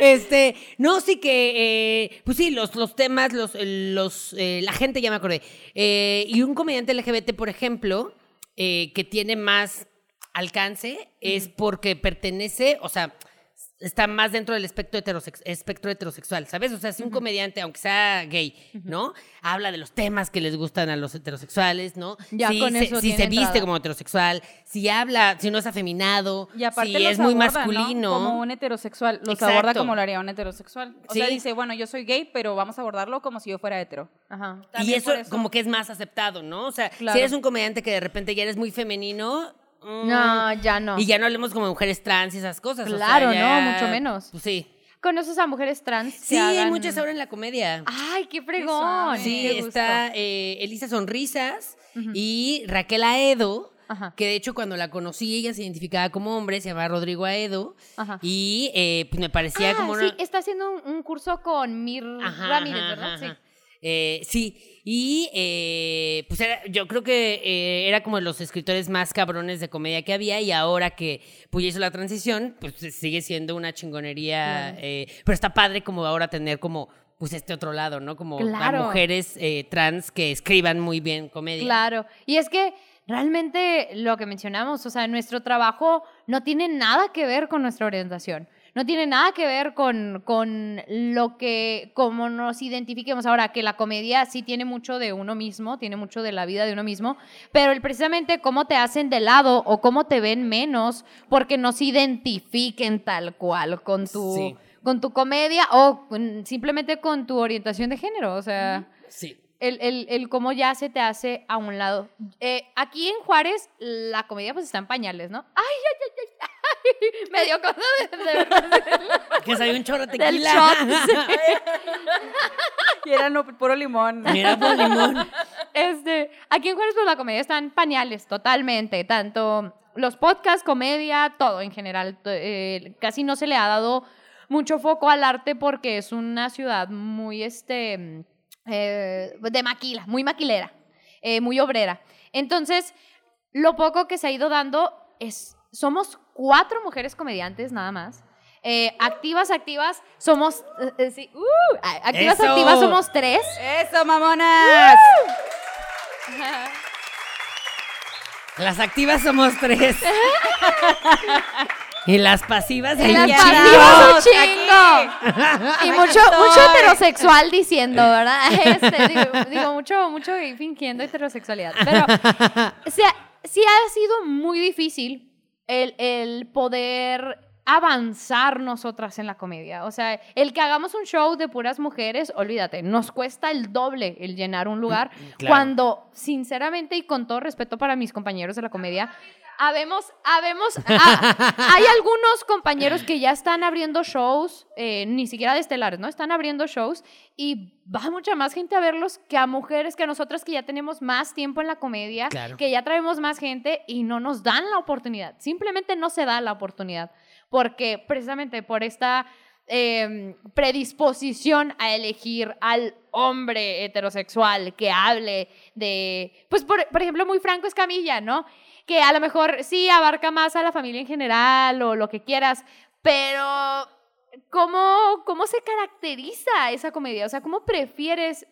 Speaker 3: Este. No, sí que. Eh, pues sí, los, los temas, los, los, eh, la gente, ya me acordé. Eh, y un comediante LGBT, por ejemplo, que tiene más alcance, es porque pertenece, o sea está más dentro del espectro, espectro heterosexual, ¿sabes? O sea, si un comediante, aunque sea gay, ¿no? Habla de los temas que les gustan a los heterosexuales, ¿no?
Speaker 1: Ya
Speaker 3: si
Speaker 1: con
Speaker 3: se,
Speaker 1: eso
Speaker 3: si se viste como heterosexual, si habla, si no es afeminado, y si es muy masculino.
Speaker 2: Como un heterosexual, los aborda como lo haría un heterosexual. O sea, dice, bueno, yo soy gay, pero vamos a abordarlo como si yo fuera hetero.
Speaker 3: Ajá. Y eso, como que es más aceptado, ¿no? O sea, si eres un comediante que de repente ya eres muy femenino,
Speaker 1: no, ya no.
Speaker 3: Y ya no hablemos como mujeres trans y esas cosas.
Speaker 1: Claro, no, mucho menos.
Speaker 3: Pues sí.
Speaker 1: ¿Conoces a mujeres trans?
Speaker 3: Sí, hay muchas ahora en la comedia.
Speaker 1: ¡Ay, qué fregón!
Speaker 3: Sí, está eh, Elisa Sonrisas y Raquel Aedo. Que de hecho cuando la conocí ella se identificaba como hombre, se llamaba Rodrigo Aedo. Y eh, pues me parecía ah, como
Speaker 1: una... Sí, está haciendo un, curso con Mir Ramírez, ¿verdad? Sí.
Speaker 3: Eh, sí, y eh, pues era, yo creo que eh, era como de los escritores más cabrones de comedia que había y ahora que pues hizo la transición, pues sigue siendo una chingonería. Eh, pero está padre como ahora tener como pues este otro lado, ¿no? Como mujeres trans que escriban muy bien comedia.
Speaker 1: Claro, y es que realmente lo que mencionamos, o sea, nuestro trabajo no tiene nada que ver con nuestra orientación no tiene nada que ver con, con lo que, como nos identifiquemos ahora, que la comedia sí tiene mucho de uno mismo, tiene mucho de la vida de uno mismo, pero el, precisamente cómo te hacen de lado o cómo te ven menos porque no se identifiquen tal cual con tu, con tu comedia o simplemente con tu orientación de género, o sea...
Speaker 3: Sí.
Speaker 1: el, el, el cómo ya se te hace a un lado. Eh, aquí en Juárez, la comedia pues está en pañales, ¿no? ¡Ay, ay, ay, ay! [LAUGHS] Me dio cosa de, de verdad.
Speaker 3: Que salió un chorro de
Speaker 1: Del
Speaker 3: tequila. [LAUGHS]
Speaker 2: Y era no, puro limón.
Speaker 3: Mira, por limón.
Speaker 1: Este, aquí en Juárez, pues la comedia está en pañales, totalmente. Tanto los podcasts, comedia, todo en general. Eh, casi no se le ha dado mucho foco al arte porque es una ciudad muy, este, eh, de maquila, muy maquilera, eh, muy obrera. Entonces, lo poco que se ha ido dando es, somos cuatro mujeres comediantes nada más. Eh, activas, activas, somos, eh, eh, sí, uh, activas,
Speaker 3: Eso.
Speaker 1: activas somos tres.
Speaker 2: ¡Eso, mamonas!
Speaker 3: Las activas somos tres. [LAUGHS] y las pasivas
Speaker 1: Y las pasivas un chingo. Y mucho, mucho heterosexual diciendo, ¿verdad? [LAUGHS] Este, digo, digo, mucho, mucho fingiendo heterosexualidad. Pero sí, ha- sí ha sido muy difícil el, el poder avanzar nosotras en la comedia. O sea, el que hagamos un show de puras mujeres, olvídate, nos cuesta el doble el llenar un lugar
Speaker 3: claro.
Speaker 1: cuando, sinceramente y con todo respeto para mis compañeros de la comedia, habemos, habemos, ah, [LAUGHS] hay algunos compañeros que ya están abriendo shows, eh, ni siquiera de estelares, ¿no? Están abriendo shows y va mucha más gente a verlos que a mujeres, que a nosotras que ya tenemos más tiempo en la comedia,
Speaker 3: Claro.
Speaker 1: que ya traemos más gente y no nos dan la oportunidad. Simplemente no se da la oportunidad porque precisamente por esta eh, predisposición a elegir al hombre heterosexual que hable de, pues por, por ejemplo, muy Franco Escamilla, ¿no? Que a lo mejor sí abarca más a la familia en general o lo que quieras, pero ¿cómo, cómo se caracteriza esa comedia? O sea, ¿cómo prefieres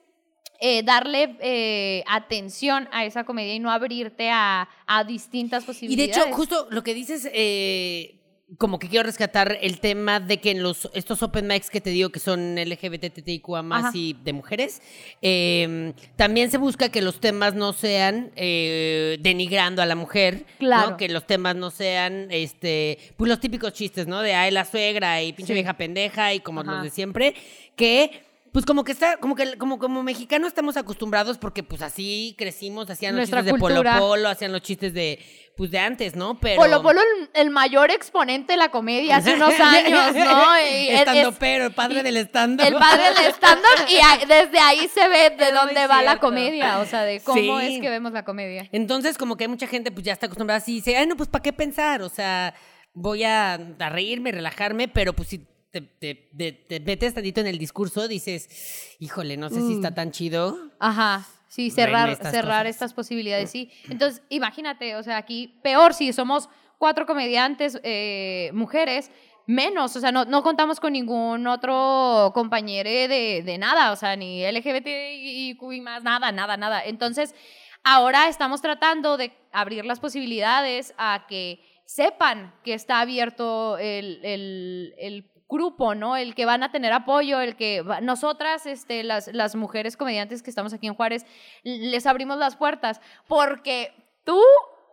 Speaker 1: eh, darle eh, atención a esa comedia y no abrirte a, a distintas
Speaker 3: Y de
Speaker 1: posibilidades?
Speaker 3: hecho, justo lo que dices, eh, como que quiero rescatar el tema de que en los estos open mics que te digo que son LGBTTIQA más y de mujeres, eh, también se busca que los temas no sean eh, denigrando a la mujer, ¿no?
Speaker 1: Claro.
Speaker 3: que los temas no sean, este, pues los típicos chistes, ¿no? De ay la suegra y pinche
Speaker 1: Sí.
Speaker 3: vieja pendeja y como
Speaker 1: Ajá.
Speaker 3: los de siempre, que pues como que está, como que como, como mexicanos estamos acostumbrados porque pues así crecimos, hacían los
Speaker 1: Nuestra
Speaker 3: chistes de Polo. Polo, hacían los chistes de, pues de antes, ¿no? Pero...
Speaker 1: Polo Polo, el, el mayor exponente de la comedia hace unos [LAUGHS] años, ¿no? [LAUGHS] Y
Speaker 3: Estando
Speaker 1: es
Speaker 3: pero, el padre del estando.
Speaker 1: el padre del stand-up y a- desde ahí se ve de
Speaker 2: Es
Speaker 1: dónde va la comedia, o sea, de cómo
Speaker 3: Sí.
Speaker 1: es que vemos la comedia.
Speaker 3: Entonces, como que hay mucha gente pues ya está acostumbrada así y dice, ay, no, pues ¿para qué pensar? O sea, voy a, a reírme, relajarme, pero pues si te, te- te- te metes tantito en el discurso, dices, híjole, no sé si
Speaker 1: Mm.
Speaker 3: está tan chido.
Speaker 1: Ajá, sí, cerrar,
Speaker 3: estas
Speaker 1: cerrar
Speaker 3: cosas.
Speaker 1: estas posibilidades, sí. Entonces, imagínate, o sea, aquí peor si somos cuatro comediantes eh, mujeres, menos, o sea, no, no contamos con ningún otro compañero de, de nada, o sea, ni LGBT y, y más, nada, nada, nada. Entonces, ahora estamos tratando de abrir las posibilidades a que sepan que está abierto el, el- el grupo, ¿no? El que van a tener apoyo, el que va- nosotras, este, las, las mujeres comediantes que estamos aquí en Juárez, les abrimos las puertas, porque tú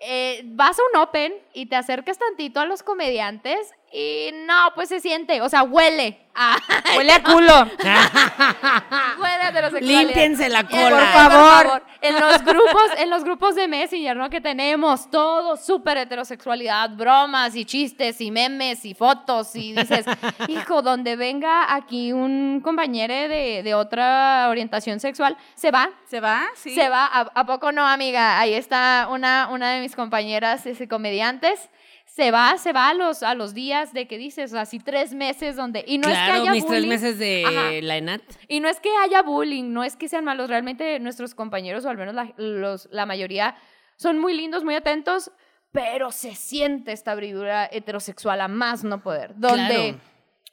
Speaker 1: eh, vas a un open y te acercas tantito a los comediantes y no, pues se siente, o sea, huele [LAUGHS] a,
Speaker 2: Huele a culo. [LAUGHS]
Speaker 1: huele a heterosexualidad.
Speaker 3: Límpiense la
Speaker 1: Eh,
Speaker 3: cola.
Speaker 1: Por favor. En los grupos, en los grupos de Messenger, ¿no? Que tenemos todo súper heterosexualidad, bromas y chistes y memes y fotos y dices, [LAUGHS] hijo, donde venga aquí un compañero de, de otra orientación sexual, se va.
Speaker 2: ¿Se va? Sí.
Speaker 1: Se va, ¿A, a poco no, amiga? Ahí está una, una de mis compañeras ese, comediantes. Se va, se va a los, a los días de que dices, así tres meses donde... Y no es que haya
Speaker 3: mis tres
Speaker 1: bullying.
Speaker 3: meses de
Speaker 1: Ajá.
Speaker 3: la ENAT.
Speaker 1: Y no es que haya bullying, no es que sean malos, realmente nuestros compañeros, o al menos la, los- la mayoría, son muy lindos, muy atentos, pero se siente esta abridura heterosexual a más no poder, donde,
Speaker 3: Claro.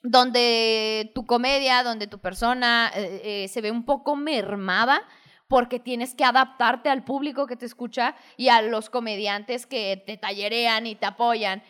Speaker 1: donde tu comedia, donde tu persona eh, eh, se ve un poco mermada porque tienes que adaptarte al público que te escucha y a los comediantes que te tallerean y te apoyan.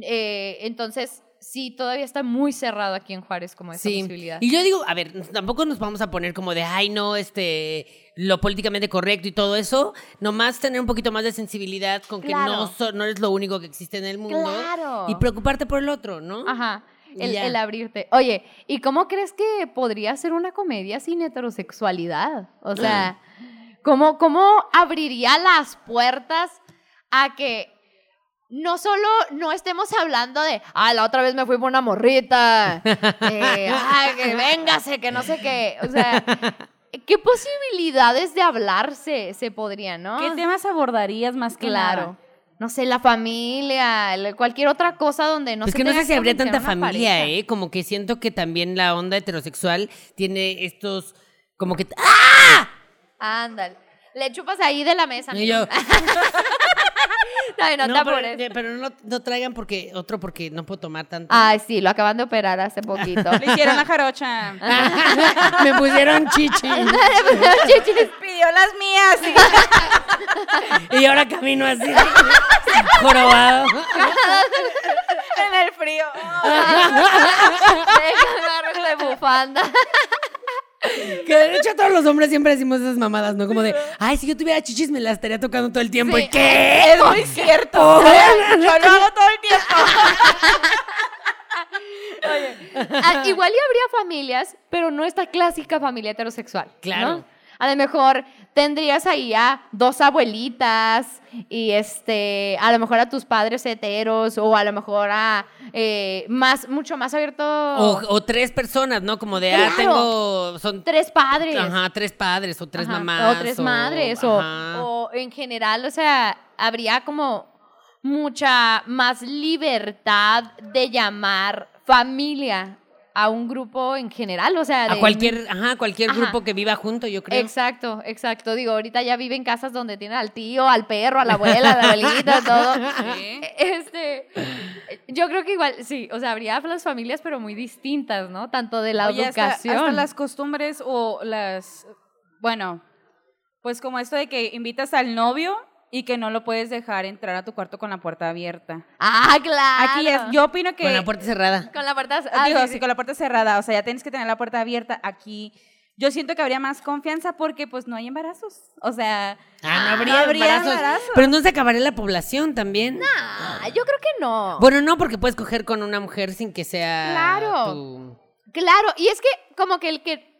Speaker 1: Eh, entonces, sí, todavía está muy cerrado aquí en Juárez como esa
Speaker 3: Sí.
Speaker 1: posibilidad.
Speaker 3: Y yo digo, a ver, tampoco nos vamos a poner como de, ay, no, este, lo políticamente correcto y todo eso. Nomás tener un poquito más de sensibilidad con que no, so- no eres lo único que existe en el mundo.
Speaker 1: Claro.
Speaker 3: Y preocuparte por el otro, ¿no?
Speaker 1: Ajá. El, abrirte. Oye, ¿y cómo crees que podría ser una comedia sin heterosexualidad? O sea, ¿cómo, cómo abriría las puertas a que no solo no estemos hablando de, ah, la otra vez me fui por una morrita, [LAUGHS] eh, ay, que véngase, que no sé qué. O sea, [LAUGHS] ¿qué posibilidades de hablarse se podrían, no?
Speaker 2: ¿Qué temas abordarías más que
Speaker 1: Claro.
Speaker 2: nada?
Speaker 1: No sé, la familia, cualquier otra cosa donde no
Speaker 3: pues
Speaker 1: se
Speaker 3: que no sé si habría tanta familia,
Speaker 1: pareja.
Speaker 3: ¿eh? Como que siento que también la onda heterosexual tiene estos, como que... ¡Ah!
Speaker 1: Ándale. Le chupas ahí de la mesa.
Speaker 3: Y
Speaker 1: amigo.
Speaker 3: yo, [LAUGHS] [LAUGHS]
Speaker 1: Ay, no,
Speaker 3: no,
Speaker 1: te
Speaker 3: pero,
Speaker 1: apures.
Speaker 3: pero no, no traigan porque otro porque no puedo tomar tanto.
Speaker 1: Ay, sí, lo acaban de operar hace poquito.
Speaker 2: Le hicieron la [LAUGHS] jarocha. [LAUGHS]
Speaker 3: Me pusieron chichi.
Speaker 1: Chichis.
Speaker 2: Pidió las mías. y-
Speaker 3: y ahora camino así. jorobado.
Speaker 2: en el frío.
Speaker 1: Déjame agarrar de bufanda.
Speaker 3: Que de hecho todos los hombres siempre decimos esas mamadas, ¿no? Como de, ay, si yo tuviera chichis me la estaría tocando todo el tiempo.
Speaker 1: Sí.
Speaker 3: ¿Y qué?
Speaker 2: Es muy cierto. Yo lo hago todo el tiempo. [LAUGHS]
Speaker 1: Ah, igual y habría familias, pero no esta clásica familia heterosexual.
Speaker 3: Claro.
Speaker 1: ¿no? A lo mejor tendrías ahí a dos abuelitas y este, a lo mejor a tus padres heteros o a lo mejor a eh, más, mucho más abierto.
Speaker 3: O, o tres personas, ¿no? Como de, ah, tengo, son
Speaker 1: tres padres.
Speaker 3: Ajá, tres padres o tres
Speaker 1: Ajá,
Speaker 3: mamás.
Speaker 1: O tres madres. O, o en general, o sea, habría como mucha más libertad de llamar familia a un grupo en general. O sea,
Speaker 3: a cualquier, ajá, cualquier
Speaker 1: Ajá.
Speaker 3: grupo que viva junto, yo creo.
Speaker 1: Exacto, exacto. Digo, ahorita ya viven en casas donde tienen al tío, al perro, a la abuela, a la abuelita, [LAUGHS] todo.
Speaker 2: Sí. [LAUGHS]
Speaker 1: Este, yo creo que igual, sí, o sea, habría las familias, pero muy distintas, ¿no? Tanto de la
Speaker 2: Oye, hasta,
Speaker 1: educación.
Speaker 2: hasta las costumbres o las, bueno, pues como esto de que invitas al novio y que no lo puedes dejar entrar a tu cuarto con la puerta abierta.
Speaker 1: Ah, claro.
Speaker 2: Aquí es, yo opino que...
Speaker 3: Con la puerta cerrada.
Speaker 1: Con la puerta.
Speaker 2: Ah, digo,
Speaker 1: sí,
Speaker 2: sí,
Speaker 1: sí.
Speaker 2: con la puerta cerrada, o sea, ya tienes que tener la puerta abierta aquí. Yo siento que habría más confianza porque pues no hay embarazos. O sea,
Speaker 3: Ah, no habría,
Speaker 2: no habría
Speaker 3: embarazos.
Speaker 2: embarazos.
Speaker 3: Pero no se acabaría la población también.
Speaker 1: Ah, yo creo que no.
Speaker 3: Bueno, no, porque puedes coger con una mujer sin que sea
Speaker 1: Claro.
Speaker 3: tu-
Speaker 1: Claro, y es que como que el que,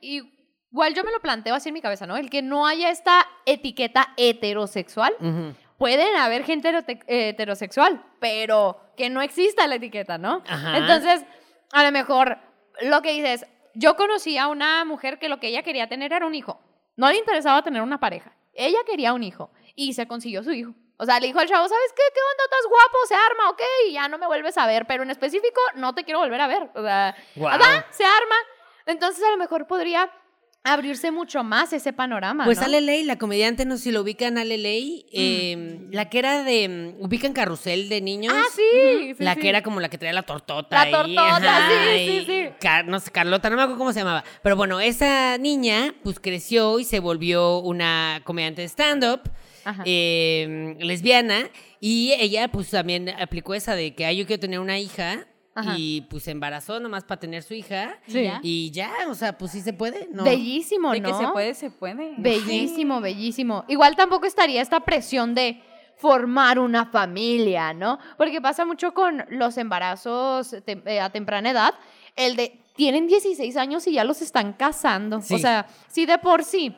Speaker 1: igual yo me lo planteo así en mi cabeza, ¿no? El que no haya esta etiqueta heterosexual,
Speaker 3: Ujú.
Speaker 1: pueden haber gente heterosexual, pero que no exista la etiqueta, ¿no?
Speaker 3: Ajá.
Speaker 1: Entonces, a lo mejor lo que dices, yo conocí a una mujer que lo que ella quería tener era un hijo. No le interesaba tener una pareja. Ella quería un hijo y se consiguió su hijo. O sea, le dijo al chavo, ¿sabes qué? ¿Qué onda? ¿Estás guapo? Se arma, ok, y ya no me vuelves a ver, pero en específico no te quiero volver a ver. O sea, va, se arma. Entonces a lo mejor podría abrirse mucho más ese panorama.
Speaker 3: Pues
Speaker 1: ¿no?
Speaker 3: Ale Ley, la comediante, no sé si lo ubican, Ale Ley, eh, la que era de, mm, ubican Carrusel de niños.
Speaker 1: Ah, sí. sí,
Speaker 3: la
Speaker 1: sí.
Speaker 3: que era como la que traía la tortota.
Speaker 1: La
Speaker 3: ahí,
Speaker 1: tortota,
Speaker 3: ajá,
Speaker 1: sí, sí, sí.
Speaker 3: Car- no sé, Carlota, no me acuerdo cómo se llamaba. Pero bueno, esa niña, pues creció y se volvió una comediante de stand-up, eh, lesbiana, y ella, pues también aplicó esa de que, ay, yo quiero tener una hija.
Speaker 1: Ajá.
Speaker 3: Y pues se embarazó nomás para tener su hija.
Speaker 1: Sí.
Speaker 3: Y ya, o sea, pues sí se puede, ¿no?
Speaker 1: Bellísimo,
Speaker 2: de
Speaker 1: ¿no?
Speaker 2: que se puede, se puede.
Speaker 1: Bellísimo, bellísimo. Igual tampoco estaría esta presión de formar una familia, ¿no? Porque pasa mucho con los embarazos tem- eh, a temprana edad, el de tienen 16 años y ya los están casando.
Speaker 3: Sí.
Speaker 1: O sea, si de por sí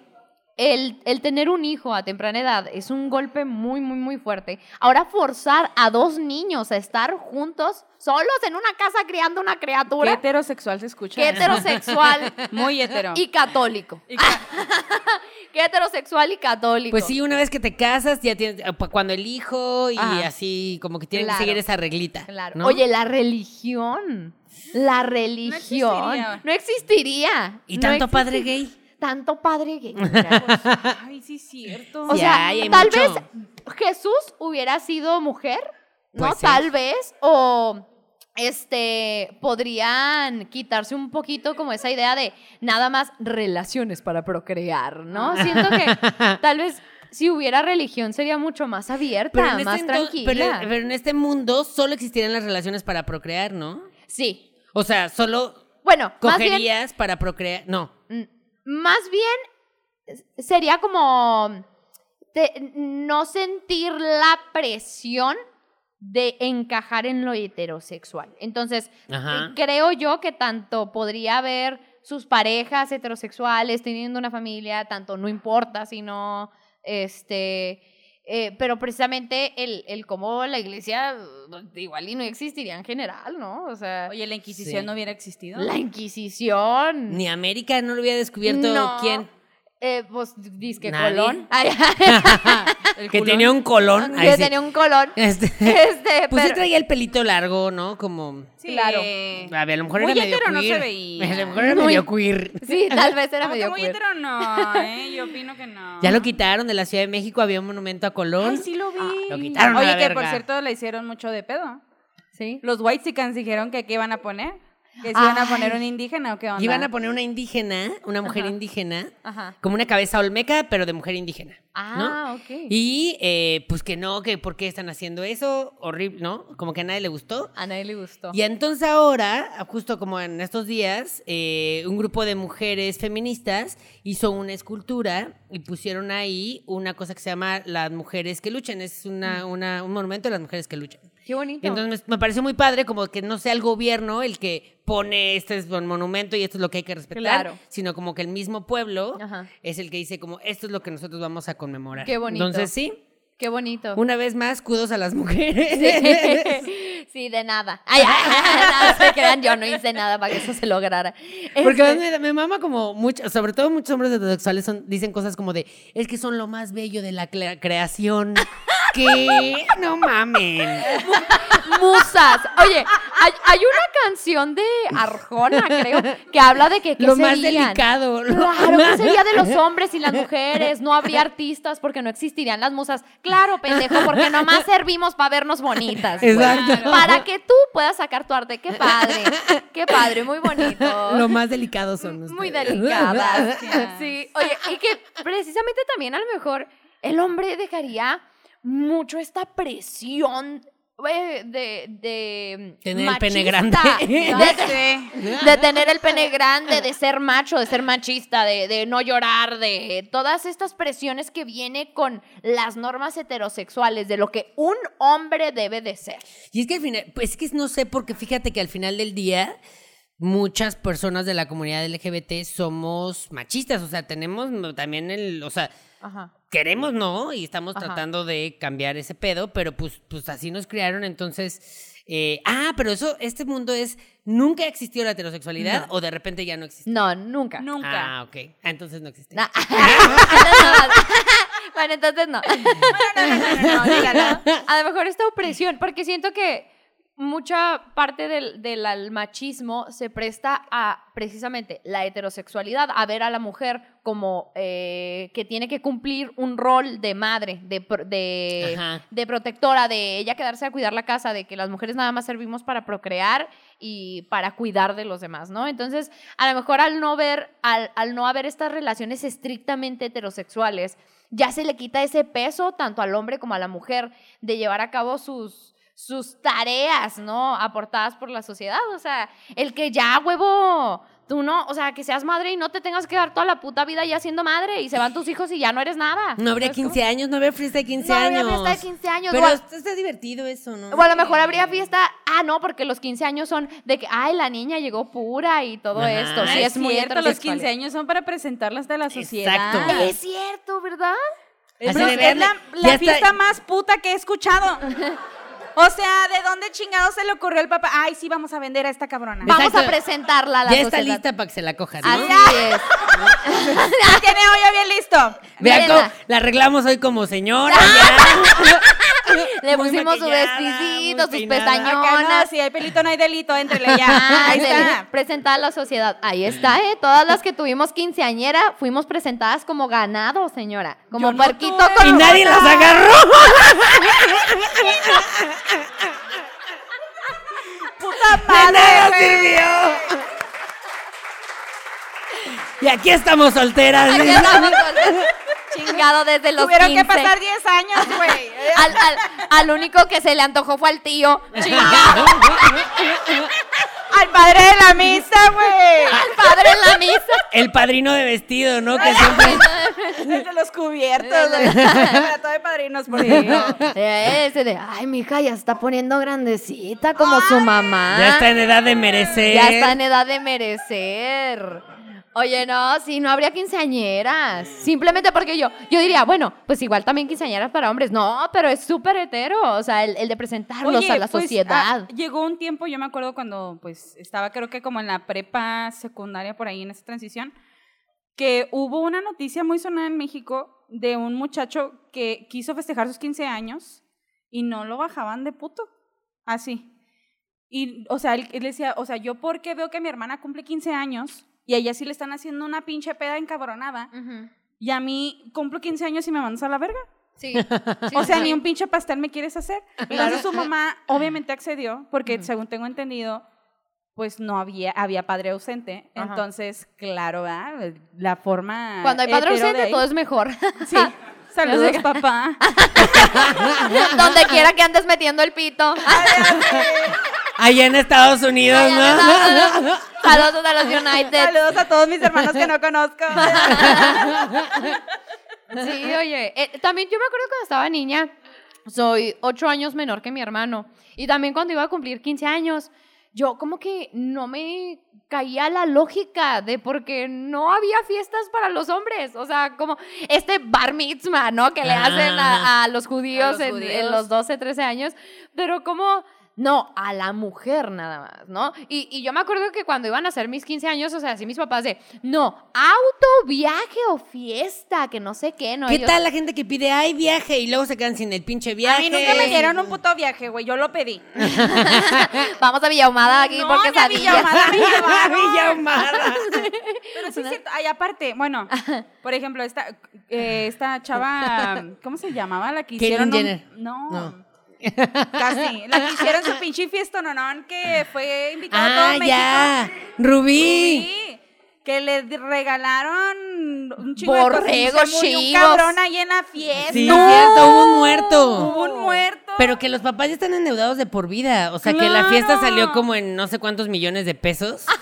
Speaker 1: el, el tener un hijo a temprana edad es un golpe muy, muy, muy fuerte. Ahora forzar a dos niños a estar juntos, solos en una casa criando una
Speaker 2: Qué
Speaker 1: criatura,
Speaker 2: heterosexual se escucha.
Speaker 1: qué heterosexual [LAUGHS]
Speaker 2: Muy hetero.
Speaker 1: y católico.
Speaker 2: Y ca- [LAUGHS]
Speaker 1: Qué heterosexual y católico.
Speaker 3: Pues sí, una vez que te casas, ya tienes, eh, cuando el hijo y
Speaker 1: Ajá.
Speaker 3: así, como que tienen
Speaker 1: Claro.
Speaker 3: que seguir esa reglita.
Speaker 1: Claro.
Speaker 3: ¿no?
Speaker 1: Oye, la religión. La religión.
Speaker 2: existiría.
Speaker 1: No existiría.
Speaker 3: ¿Y
Speaker 1: No
Speaker 3: tanto padre gay?
Speaker 1: Tanto padre gay. [LAUGHS]
Speaker 2: Ay, sí, es cierto.
Speaker 1: O
Speaker 3: Sí
Speaker 1: sea,
Speaker 3: hay, hay
Speaker 1: tal
Speaker 3: mucho.
Speaker 1: vez Jesús hubiera sido mujer, ¿no?
Speaker 3: Puede ser.
Speaker 1: Tal vez. O este podrían quitarse un poquito como esa idea de nada más relaciones para procrear, ¿no? Siento que [LAUGHS] tal vez si hubiera religión sería mucho más abierta,
Speaker 3: Pero en,
Speaker 1: más
Speaker 3: este
Speaker 1: tranquila.
Speaker 3: pero- pero en este mundo solo existirían las relaciones para procrear, ¿no?
Speaker 1: Sí.
Speaker 3: O sea, solo
Speaker 1: Bueno, más bien
Speaker 3: cogerías para procrear. No.
Speaker 1: Más bien sería como no sentir la presión de encajar en lo heterosexual. Entonces,
Speaker 3: Ajá.
Speaker 1: creo yo que tanto podría haber sus parejas heterosexuales teniendo una familia, tanto no importa si no, este, eh, pero precisamente el, el cómo la iglesia uh, igual y no existiría en general, ¿no? O sea,
Speaker 2: Oye, la Inquisición
Speaker 3: Sí.
Speaker 2: no hubiera existido.
Speaker 1: la Inquisición.
Speaker 3: Ni América no lo había descubierto
Speaker 1: No.
Speaker 3: quién.
Speaker 1: Eh, pues disque
Speaker 3: Nadie.
Speaker 1: Colón. [LAUGHS] Ay,
Speaker 2: El
Speaker 3: que
Speaker 2: culón.
Speaker 3: tenía un colón.
Speaker 1: Que
Speaker 3: sí.
Speaker 1: tenía un colón.
Speaker 3: Este, [LAUGHS]
Speaker 1: Este,
Speaker 3: pues sí traía el pelito largo, ¿no? Como.
Speaker 2: Sí.
Speaker 1: Claro.
Speaker 3: A ver, a lo mejor
Speaker 2: Muy
Speaker 3: era medio
Speaker 2: hetero no
Speaker 3: queer.
Speaker 2: se veía.
Speaker 3: A lo mejor era
Speaker 1: Muy-
Speaker 3: medio queer.
Speaker 1: Sí, tal vez era [LAUGHS] medio
Speaker 2: muy
Speaker 1: queer.
Speaker 2: hetero no, ¿eh? Yo opino que no.
Speaker 3: Ya lo quitaron de la Ciudad de México, había un monumento a Colón.
Speaker 2: Ay, sí lo vi.
Speaker 3: lo quitaron a
Speaker 2: Oye,
Speaker 3: la
Speaker 2: que por cierto le hicieron mucho de pedo.
Speaker 1: Sí.
Speaker 2: Los Whitesicans dijeron que qué iban a poner. Que se iban a poner
Speaker 1: Ay.
Speaker 2: un indígena o qué onda.
Speaker 3: Iban a poner una indígena, una mujer
Speaker 1: Ajá.
Speaker 3: indígena,
Speaker 1: Ajá.
Speaker 3: como una cabeza olmeca, pero de mujer indígena. ¿no?
Speaker 1: Ah, ok.
Speaker 3: Y eh, pues que no, que por qué están haciendo eso, horrible, ¿no? Como que a nadie le gustó.
Speaker 1: A nadie le gustó.
Speaker 3: Y entonces ahora, justo como en estos días, eh, un grupo de mujeres feministas hizo una escultura y pusieron ahí una cosa que se llama Las Mujeres que Luchan. Es una, una- un monumento de las mujeres que luchan.
Speaker 1: Qué bonito.
Speaker 3: Y entonces me, me pareció muy padre como que no sea el gobierno el que pone este es un monumento y esto es lo que hay que respetar,
Speaker 1: Claro.
Speaker 3: sino como que el mismo pueblo
Speaker 1: Ajá.
Speaker 3: es el que dice como esto es lo que nosotros vamos a conmemorar.
Speaker 1: Qué bonito.
Speaker 3: Entonces sí,
Speaker 1: Qué bonito.
Speaker 3: una vez más, kudos a las mujeres.
Speaker 1: Sí. [LAUGHS] Sí, de nada. Ay, ay, se crean, yo no hice nada para que eso se lograra.
Speaker 3: Porque
Speaker 1: Este,
Speaker 3: me, mama como mucho, sobre todo muchos hombres heterosexuales son, dicen cosas como de, es que son lo más bello de la cre- creación. [LAUGHS] que no mamen.
Speaker 1: musas. Oye, hay, hay una canción de Arjona, creo, que habla de que ¿qué
Speaker 3: Lo más delicado. lo
Speaker 1: Claro,
Speaker 3: más-
Speaker 1: ¿qué sería de los hombres y las mujeres? No habría artistas porque no existirían las musas. Claro, pendejo, porque nomás servimos para vernos bonitas.
Speaker 3: Exacto.
Speaker 1: Para que tú puedas sacar tu arte. Qué padre. Qué padre, muy bonito.
Speaker 3: Lo más delicado son
Speaker 1: Muy
Speaker 3: ustedes.
Speaker 1: delicadas. [LAUGHS]
Speaker 2: Gracias.
Speaker 1: Sí. Oye, y que precisamente también a lo mejor el hombre dejaría mucho esta presión de, de
Speaker 3: Tener el pene grande. [LAUGHS]
Speaker 1: De tener el pene grande, de ser macho, de ser machista, de, de no llorar, de todas estas presiones que viene con las normas heterosexuales, de lo que un hombre debe de ser.
Speaker 3: Y es que al final, pues es que no sé, porque fíjate que al final del día, muchas personas de la comunidad LGBT somos machistas, o sea, tenemos también el, o sea,
Speaker 1: Ajá.
Speaker 3: Queremos no, y estamos
Speaker 1: Ajá.
Speaker 3: tratando de cambiar ese pedo, pero pues, pues así nos criaron, entonces, eh, ah, pero eso, este mundo es, nunca ha existido la heterosexualidad o de repente ya no existe.
Speaker 1: No, nunca.
Speaker 2: Nunca.
Speaker 3: Ah, ok, Ah, entonces no existe.
Speaker 1: Na- [LAUGHS] [LAUGHS] bueno, entonces [LAUGHS] no.
Speaker 2: No, no, no, no, no, dígalo.
Speaker 1: A lo mejor esta opresión, porque siento que mucha parte del, machismo se presta a precisamente la heterosexualidad, a ver a la mujer como eh, que tiene que cumplir un rol de madre, de, protectora, de ella quedarse a cuidar la casa, de que las mujeres nada más servimos para procrear y para cuidar de los demás, ¿no? Entonces, a lo mejor al no ver, al, al no haber estas relaciones estrictamente heterosexuales, ya se le quita ese peso tanto al hombre como a la mujer de llevar a cabo sus sus tareas, ¿no? Aportadas por la sociedad, o sea, el que ya, huevo, tú no, o sea, que seas madre y no te tengas que dar toda la puta vida ya siendo madre y se van tus hijos y ya no eres nada.
Speaker 3: No habría
Speaker 1: ¿Sabes cómo?
Speaker 3: 15 años, no habría fiesta de 15
Speaker 1: No habría
Speaker 3: años.
Speaker 1: fiesta de 15 años,
Speaker 3: Pero
Speaker 1: o a-
Speaker 3: está, divertido eso, ¿no?
Speaker 1: O a lo mejor habría fiesta, ah, no, porque los 15 años son de que, ay, la niña llegó pura y todo
Speaker 3: Ajá.
Speaker 1: esto. Sí, es, muy
Speaker 2: cierto, los
Speaker 1: heterosexual.
Speaker 2: 15 años son para presentarlas de la sociedad.
Speaker 3: Exacto.
Speaker 1: Es cierto, ¿verdad?
Speaker 2: Es, es la,
Speaker 3: está-
Speaker 2: fiesta más puta que he escuchado. [LAUGHS] O sea, ¿de dónde chingado se le ocurrió el papá? Ay, sí, vamos a vender a esta cabrona.
Speaker 1: Vamos
Speaker 3: Exacto.
Speaker 1: a presentarla a la
Speaker 3: ya está
Speaker 1: sociedad.
Speaker 3: lista para que se la cojan, ¿no?
Speaker 1: Así es. [LAUGHS]
Speaker 2: Ya tiene hoyo bien listo.
Speaker 3: Vean
Speaker 1: Mírenla.
Speaker 3: cómo la arreglamos hoy como señora. [LAUGHS] ya. [LAUGHS]
Speaker 1: Le
Speaker 3: Muy
Speaker 1: pusimos su vestidito, sus
Speaker 3: peinada.
Speaker 2: No, si hay pelito no hay delito, entrele ya.
Speaker 1: Ah,
Speaker 2: Ahí está.
Speaker 1: presentada a la sociedad. Ahí está, ¿eh? Todas las que tuvimos quinceañera fuimos presentadas como ganado, señora. Como
Speaker 2: Yo no tuve.
Speaker 1: con
Speaker 3: y nadie las agarró. [LAUGHS]
Speaker 2: Puta
Speaker 3: De
Speaker 2: madre,
Speaker 3: nada
Speaker 2: güey.
Speaker 3: sirvió. Y aquí estamos solteras.
Speaker 1: Aquí con- [LAUGHS] Chingado desde los
Speaker 2: Tuvieron
Speaker 1: 15.
Speaker 2: que pasar 10 años, güey.
Speaker 1: Al, al- al único que se le antojó fue al tío.
Speaker 2: Al padre de la misa, güey.
Speaker 1: Al padre en la misa.
Speaker 3: El padrino de vestido, ¿no? Que siempre
Speaker 2: El de los cubiertos. [LAUGHS] Todo de padrinos, por ejemplo.
Speaker 1: Ese de, ay, mi hija ya está poniendo grandecita como su mamá.
Speaker 3: Ya está en edad de merecer.
Speaker 1: Ya está en edad de merecer. Oye, no, sí, no habría quinceañeras. Simplemente porque yo, yo diría, bueno, pues igual también quinceañeras para hombres. No, pero es súper hetero. O sea, el, el de presentarlos
Speaker 2: Oye,
Speaker 1: a la
Speaker 2: pues,
Speaker 1: sociedad.
Speaker 2: ah, llegó un tiempo, yo me acuerdo cuando pues estaba creo que como en la prepa secundaria por ahí en esa transición, que hubo una noticia muy sonada en México de un muchacho que quiso festejar sus 15 años y no lo bajaban de puto. Así. Y, o sea, él, él decía, o sea, yo porque veo que mi hermana cumple 15 años y a ella sí le están haciendo una pinche peda encabronada y a mí cumplo 15 años y me mandas a la verga.
Speaker 1: Sí. [LAUGHS] sí,
Speaker 2: O sea,
Speaker 1: sí.
Speaker 2: ni un pinche pastel me quieres hacer. Entonces su mamá obviamente accedió, porque según tengo entendido, pues no había, había padre ausente.
Speaker 1: Ajá.
Speaker 2: Entonces, claro, ¿verdad? la forma.
Speaker 1: Cuando hay padre ausente,
Speaker 2: ahí-
Speaker 1: todo es mejor. [LAUGHS]
Speaker 2: Sí. Saludos, [LAUGHS] papá.
Speaker 1: Donde quiera que andes metiendo el pito.
Speaker 3: Allá en Estados Unidos, ¿no?
Speaker 1: Saludos a los United.
Speaker 2: Saludos a todos mis hermanos que no conozco.
Speaker 1: Sí, oye, eh, también yo me acuerdo cuando estaba niña, soy ocho años menor que mi hermano, y también cuando iba a cumplir 15 años, yo como que no me caía la lógica de porque no había fiestas para los hombres, o sea, como este bar mitzvah, ¿no? Que le hacen a, a los judíos,
Speaker 2: los
Speaker 1: en-
Speaker 2: judíos.
Speaker 1: En, los 12, 13 años, pero como... No, a la mujer nada más, ¿no? Y, y yo me acuerdo que cuando iban a hacer mis 15 años, o sea, así mis papás de, no, auto, viaje o fiesta, que no sé qué, ¿no?
Speaker 3: ¿Qué
Speaker 1: Ellos-
Speaker 3: tal la gente que pide, ay, viaje, y luego se quedan sin el pinche
Speaker 2: A
Speaker 3: viaje?
Speaker 2: mí nunca me dieron un puto viaje, güey. Yo lo pedí. [LAUGHS]
Speaker 1: Vamos a Villahumada aquí
Speaker 2: No,
Speaker 1: porque
Speaker 2: ni a Villahumada me llevaron.
Speaker 3: Villa Ahumada. [LAUGHS]
Speaker 2: Pero sí es cierto. Ay, aparte, bueno, [LAUGHS] por ejemplo, esta, eh, esta chava, ¿cómo se llamaba? La que hicieron. un-
Speaker 3: Jenner.
Speaker 2: No.
Speaker 3: No.
Speaker 2: Casi. [LAUGHS] La que hicieron su pinche fiesta, no, no, que fue invitada a todo
Speaker 3: Ah,
Speaker 2: México.
Speaker 3: ya. Rubí.
Speaker 2: Sí, que le regalaron un chingo de cosas. Se murió un cabrón ahí en la fiesta.
Speaker 3: Sí, cierto, hubo un muerto.
Speaker 2: Hubo un muerto.
Speaker 3: Pero que los papás ya están endeudados de por vida. O sea, que la fiesta salió como en no sé cuántos millones de pesos. [LAUGHS]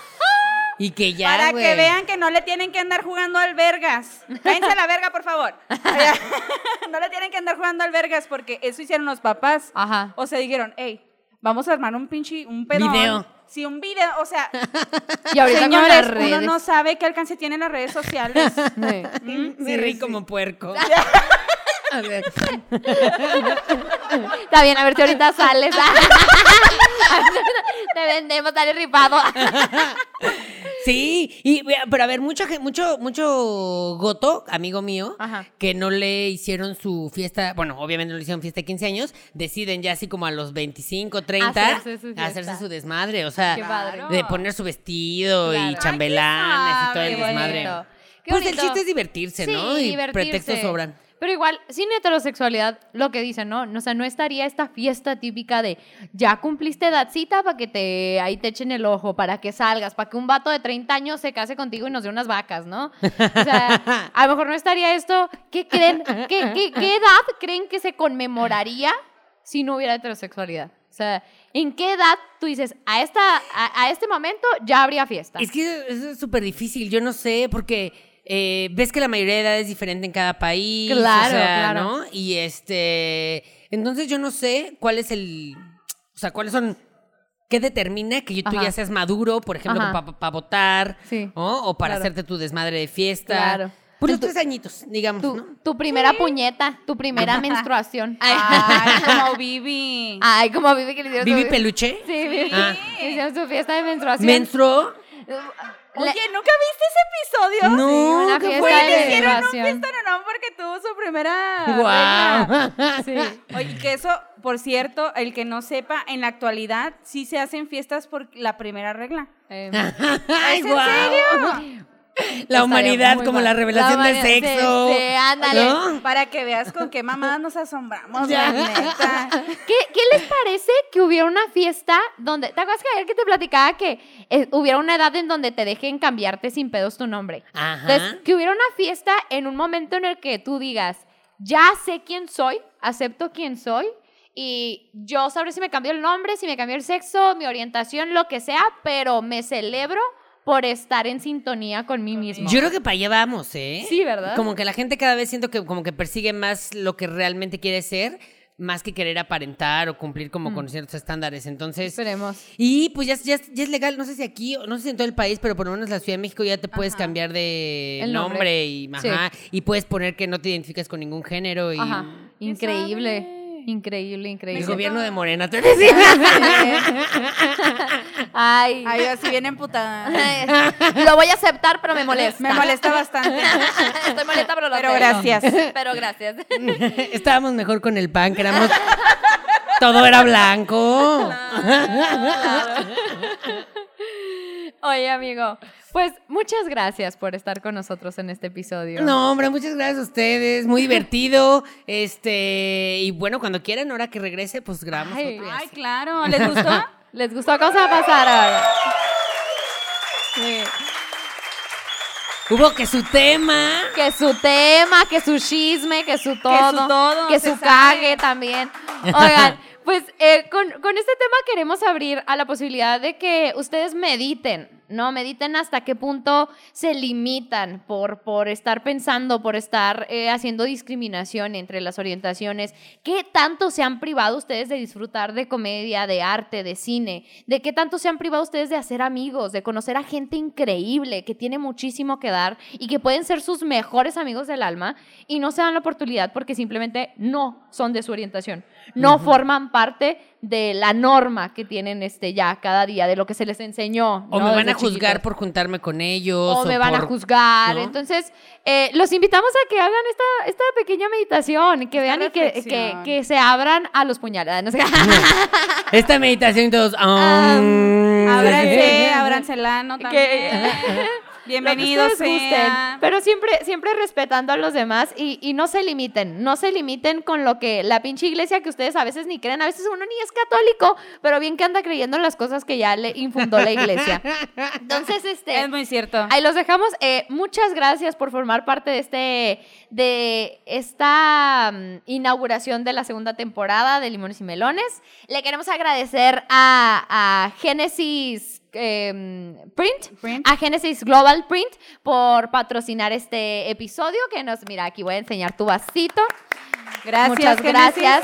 Speaker 3: Y que ya,
Speaker 2: Para que vean que no le tienen que andar jugando albergas. Cállense a la verga, por favor. [LAUGHS] [LAUGHS] no le tienen que andar jugando albergas porque eso hicieron los papás.
Speaker 1: Ajá.
Speaker 2: O sea, dijeron, hey, vamos a armar un pinche, un pedón.
Speaker 3: Video.
Speaker 2: Sí, un video. O sea, [LAUGHS]
Speaker 1: Y ahorita
Speaker 2: señores,
Speaker 1: redes.
Speaker 2: uno no sabe qué alcance tienen las redes sociales.
Speaker 1: Sí.
Speaker 3: Sí, rí como puerco. A ver.
Speaker 1: Está bien, a ver si ahorita sales. Te vendemos, dale ripado.
Speaker 3: Sí, y, pero a ver, mucha, mucho, mucho goto, amigo mío,
Speaker 1: Ajá.
Speaker 3: que no le hicieron su fiesta, bueno, obviamente no le hicieron fiesta de 15 años, deciden ya así como a los 25, 30,
Speaker 1: Hacerse su fiesta.
Speaker 3: hacerse su desmadre, o sea, de poner su vestido y chambelanes y todo el
Speaker 2: Ay, qué
Speaker 3: desmadre.
Speaker 1: bonito.
Speaker 3: Pues el chiste es divertirse, ¿no? Y
Speaker 1: divertirse.
Speaker 3: pretextos sobran.
Speaker 1: Pero igual, sin heterosexualidad, lo que dicen, ¿no? O sea, no estaría esta fiesta típica de ya cumpliste edadcita para que te ahí te echen el ojo, para que salgas, para que un vato de 30 años se case contigo y nos dé unas vacas, ¿no? O sea, a lo mejor no estaría esto. ¿Qué creen? ¿Qué, qué, qué edad creen que se conmemoraría si no hubiera heterosexualidad? O sea, ¿en qué edad tú dices, a, esta, a, a este momento ya habría fiesta?
Speaker 3: Es que es súper difícil, yo no sé, porque eh, ves que la mayoría de edad es diferente en cada país.
Speaker 1: Claro,
Speaker 3: o sea,
Speaker 1: claro.
Speaker 3: ¿no? Y este, entonces yo no sé cuál es el, o sea, cuáles son, qué determina que tú
Speaker 1: Ajá.
Speaker 3: ya seas maduro, por ejemplo, para votar,
Speaker 1: Sí,
Speaker 3: ¿no? o para
Speaker 1: claro.
Speaker 3: hacerte tu desmadre de fiesta.
Speaker 1: Claro.
Speaker 3: Tres añitos, digamos,
Speaker 1: Tu,
Speaker 3: ¿no?
Speaker 1: tu primera puñeta, tu primera menstruación.
Speaker 2: Ay, [LAUGHS] como Vivi.
Speaker 1: Ay, como Vivi que le hicieron
Speaker 3: Vivi
Speaker 1: su-
Speaker 3: Peluche.
Speaker 1: Sí, Vivi.
Speaker 3: Ah.
Speaker 1: Hicieron su fiesta de menstruación.
Speaker 3: ¿Menstruó?
Speaker 2: Oye, ¿nunca viste ese episodio?
Speaker 3: No,
Speaker 1: una
Speaker 3: ¿qué
Speaker 1: fiesta
Speaker 3: fue?
Speaker 1: de
Speaker 2: Le hicieron un fiesta no, porque tuvo su primera.
Speaker 3: Guau. [LAUGHS]
Speaker 1: Sí.
Speaker 2: Oye, que eso, por cierto, el que no sepa, en la actualidad sí se hacen fiestas por la primera regla.
Speaker 1: Eh, [LAUGHS]
Speaker 3: Ay,
Speaker 2: ¿Es en
Speaker 3: guau.
Speaker 2: serio? [LAUGHS] [LAUGHS]
Speaker 3: La humanidad como la revelación
Speaker 1: La
Speaker 3: del
Speaker 1: humanidad-
Speaker 3: sexo.
Speaker 1: sí, sí, ándale.
Speaker 3: ¿No?
Speaker 2: Para que veas con qué mamadas nos asombramos,
Speaker 3: Ya.
Speaker 2: la neta. [LAUGHS]
Speaker 1: ¿Qué, qué les parece que hubiera una fiesta donde, ¿te acuerdas que ayer que te platicaba que eh, hubiera una edad en donde te dejen cambiarte sin pedos tu nombre?
Speaker 3: Ajá.
Speaker 1: Entonces, que hubiera una fiesta en un momento en el que tú digas, ya sé quién soy, acepto quién soy, y yo sabré si me cambió el nombre, si me cambió el sexo, mi orientación, lo que sea, pero me celebro por estar en sintonía con mí mismo.
Speaker 3: Yo creo que para allá vamos, ¿eh?
Speaker 1: Sí, ¿verdad?
Speaker 3: Como que la gente cada vez siento que como que persigue más lo que realmente quiere ser, más que querer aparentar o cumplir como con ciertos estándares. Entonces,
Speaker 1: Esperemos.
Speaker 3: y pues ya, ya, ya es legal, no sé si aquí, no sé si en todo el país, pero por lo menos en la Ciudad de México ya te puedes cambiar de
Speaker 1: El nombre.
Speaker 3: nombre, y,
Speaker 1: Sí.
Speaker 3: ajá, y puedes poner que no te identificas con ningún género y
Speaker 1: Ajá. Increíble.
Speaker 2: Sabe?
Speaker 1: Increíble,
Speaker 3: el
Speaker 1: increíble.
Speaker 3: gobierno de Morena te decía. [LAUGHS]
Speaker 1: Ay.
Speaker 2: Ay, así bien emputada.
Speaker 1: Lo voy a aceptar, pero me molesta.
Speaker 2: Me molesta bastante. [LAUGHS]
Speaker 1: Estoy molesta, pero lo
Speaker 2: Pero gracias.
Speaker 1: Pero gracias. [LAUGHS]
Speaker 3: Estábamos mejor con el pan, que éramos todo era blanco.
Speaker 1: Oye, amigo, pues muchas gracias por estar con nosotros en este episodio.
Speaker 3: No, hombre, muchas gracias a ustedes. Muy [LAUGHS] divertido. Este, y bueno, cuando quieran, ahora que regrese, pues grabamos
Speaker 1: Ay.
Speaker 3: otro
Speaker 2: Ay, claro. [LAUGHS] ¿Les gustó?
Speaker 1: ¿Les gustó? ¿Cómo se va a pasar ahora? Sí.
Speaker 3: Hubo que su tema.
Speaker 1: Que su tema, que su chisme, que su todo.
Speaker 2: su todo,
Speaker 1: Que su cague también. [LAUGHS] Oigan, pues eh, con, con este tema queremos abrir a la posibilidad de que ustedes mediten, ¿no? Mediten hasta qué punto se limitan por, por estar pensando, por estar eh, haciendo discriminación entre las orientaciones. ¿Qué tanto se han privado ustedes de disfrutar de comedia, de arte, de cine? ¿De qué tanto se han privado ustedes de hacer amigos, de conocer a gente increíble que tiene muchísimo que dar y que pueden ser sus mejores amigos del alma y no se dan la oportunidad porque simplemente no son de su orientación? No forman parte de la norma que tienen este ya cada día, de lo que se les enseñó.
Speaker 3: O
Speaker 1: ¿no?
Speaker 3: me van
Speaker 1: desde
Speaker 3: a juzgar
Speaker 1: chiquitos
Speaker 3: por juntarme con ellos.
Speaker 1: o me van a juzgar.
Speaker 3: ¿no?
Speaker 1: Entonces, eh, los invitamos a que hagan esta, esta pequeña meditación, que vean y que, que, que se abran a los puñaladas. No sé. [LAUGHS]
Speaker 3: Esta meditación y todos. [LAUGHS]
Speaker 1: Ah,
Speaker 3: um,
Speaker 2: Ábranse, ábranselano
Speaker 1: Que-
Speaker 2: también. Bienvenidos
Speaker 1: Lo que ustedes
Speaker 2: sea.
Speaker 1: gusten, pero siempre, siempre respetando a los demás y, y no se limiten, no se limiten con lo que la pinche iglesia que ustedes a veces ni creen, a veces uno ni es católico, pero bien que anda creyendo en las cosas que ya le infundó la iglesia. [LAUGHS] Entonces, este...
Speaker 2: Es muy cierto.
Speaker 1: Ahí los dejamos. Eh, muchas gracias por formar parte de este de esta mm, inauguración de la segunda temporada de Limones y Melones. Le queremos agradecer a, a Genesis em, Print,
Speaker 2: Print.
Speaker 1: a Genesis Global Print por patrocinar este episodio. Que nos, mira, aquí voy a enseñar tu vasito.
Speaker 2: Gracias,
Speaker 1: Muchas gracias.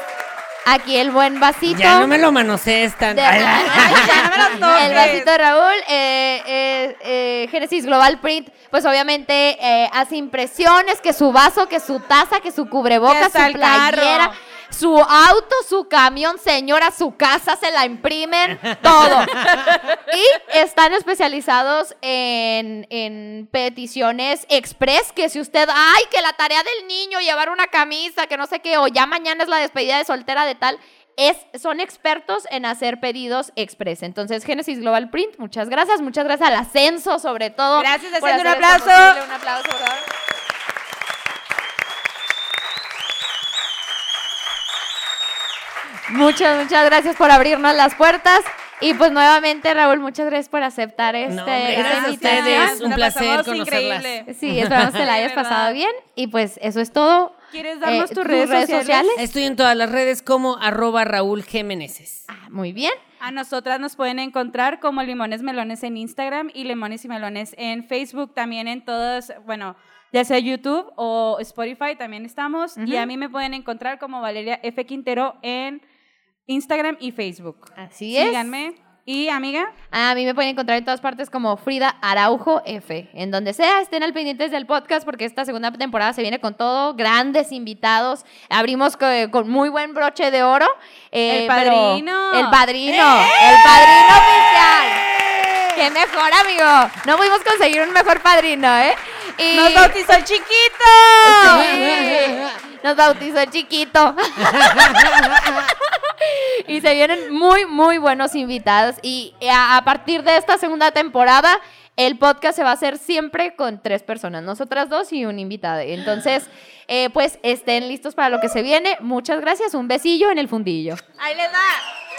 Speaker 1: Aquí el buen vasito.
Speaker 3: Ya no me lo manosees tan.
Speaker 1: De-
Speaker 3: Ay,
Speaker 2: Ay, ya no me lo [LAUGHS] toques.
Speaker 1: el vasito de Raúl, eh, eh, eh, Genesis Global Print, pues obviamente eh, hace impresiones, que su vaso, que su taza, que su
Speaker 2: hasta
Speaker 1: su
Speaker 2: carro.
Speaker 1: Su auto, su camión, señora, su casa, se la imprimen, [LAUGHS] todo. y están especializados en, en peticiones express, que si usted, ay, que la tarea del niño, llevar una camisa, que no sé qué, o ya mañana es la despedida de soltera de tal, es, son expertos en hacer pedidos express. Entonces, Genesis Global Print, muchas gracias. Muchas gracias al Ascenso, sobre todo.
Speaker 2: Gracias,
Speaker 1: por
Speaker 2: un aplauso.
Speaker 1: posible. Un aplauso, por favor. Muchas, muchas gracias por abrirnos las puertas. Y pues nuevamente, Raúl, muchas gracias por aceptar este,
Speaker 3: No, gracias a ustedes. Un
Speaker 2: La
Speaker 3: placer conocerlas.
Speaker 2: increíble.
Speaker 1: Sí, esperamos que la hayas pasado bien. Y pues eso es todo.
Speaker 2: ¿Quieres darnos
Speaker 1: Eh,
Speaker 2: tus redes sociales?
Speaker 3: Estoy en todas las redes como arroba Raúl G. Meneses.
Speaker 1: Ah, muy bien.
Speaker 2: A nosotras nos pueden encontrar como Limones Melones en Instagram y Limones y Melones en Facebook, también en todas, bueno, ya sea YouTube o Spotify, también estamos. Y a mí me pueden encontrar como Valeria F. Quintero en Instagram y Facebook.
Speaker 1: Así es.
Speaker 2: Síganme. Y amiga,
Speaker 1: A mí me pueden encontrar en todas partes como Frida Araujo F. En donde sea, estén al pendientes del podcast porque esta segunda temporada se viene con todo, grandes invitados. Abrimos co- con, muy buen broche de oro. eh,
Speaker 2: El padrino.
Speaker 1: El padrino. El padrino oficial. ¡Qué mejor, amigo! No pudimos conseguir un mejor padrino, ¿eh? Y-
Speaker 2: nos bautizó el chiquito.
Speaker 1: Sí, Nos bautizó el chiquito. [LAUGHS] y se vienen muy, muy buenos invitados. Y a, partir de esta segunda temporada, el podcast se va a hacer siempre con tres personas, nosotras dos y un invitado. Entonces, eh, pues estén listos para lo que se viene. Muchas gracias. Un besillo en el fundillo.
Speaker 2: Ahí les va.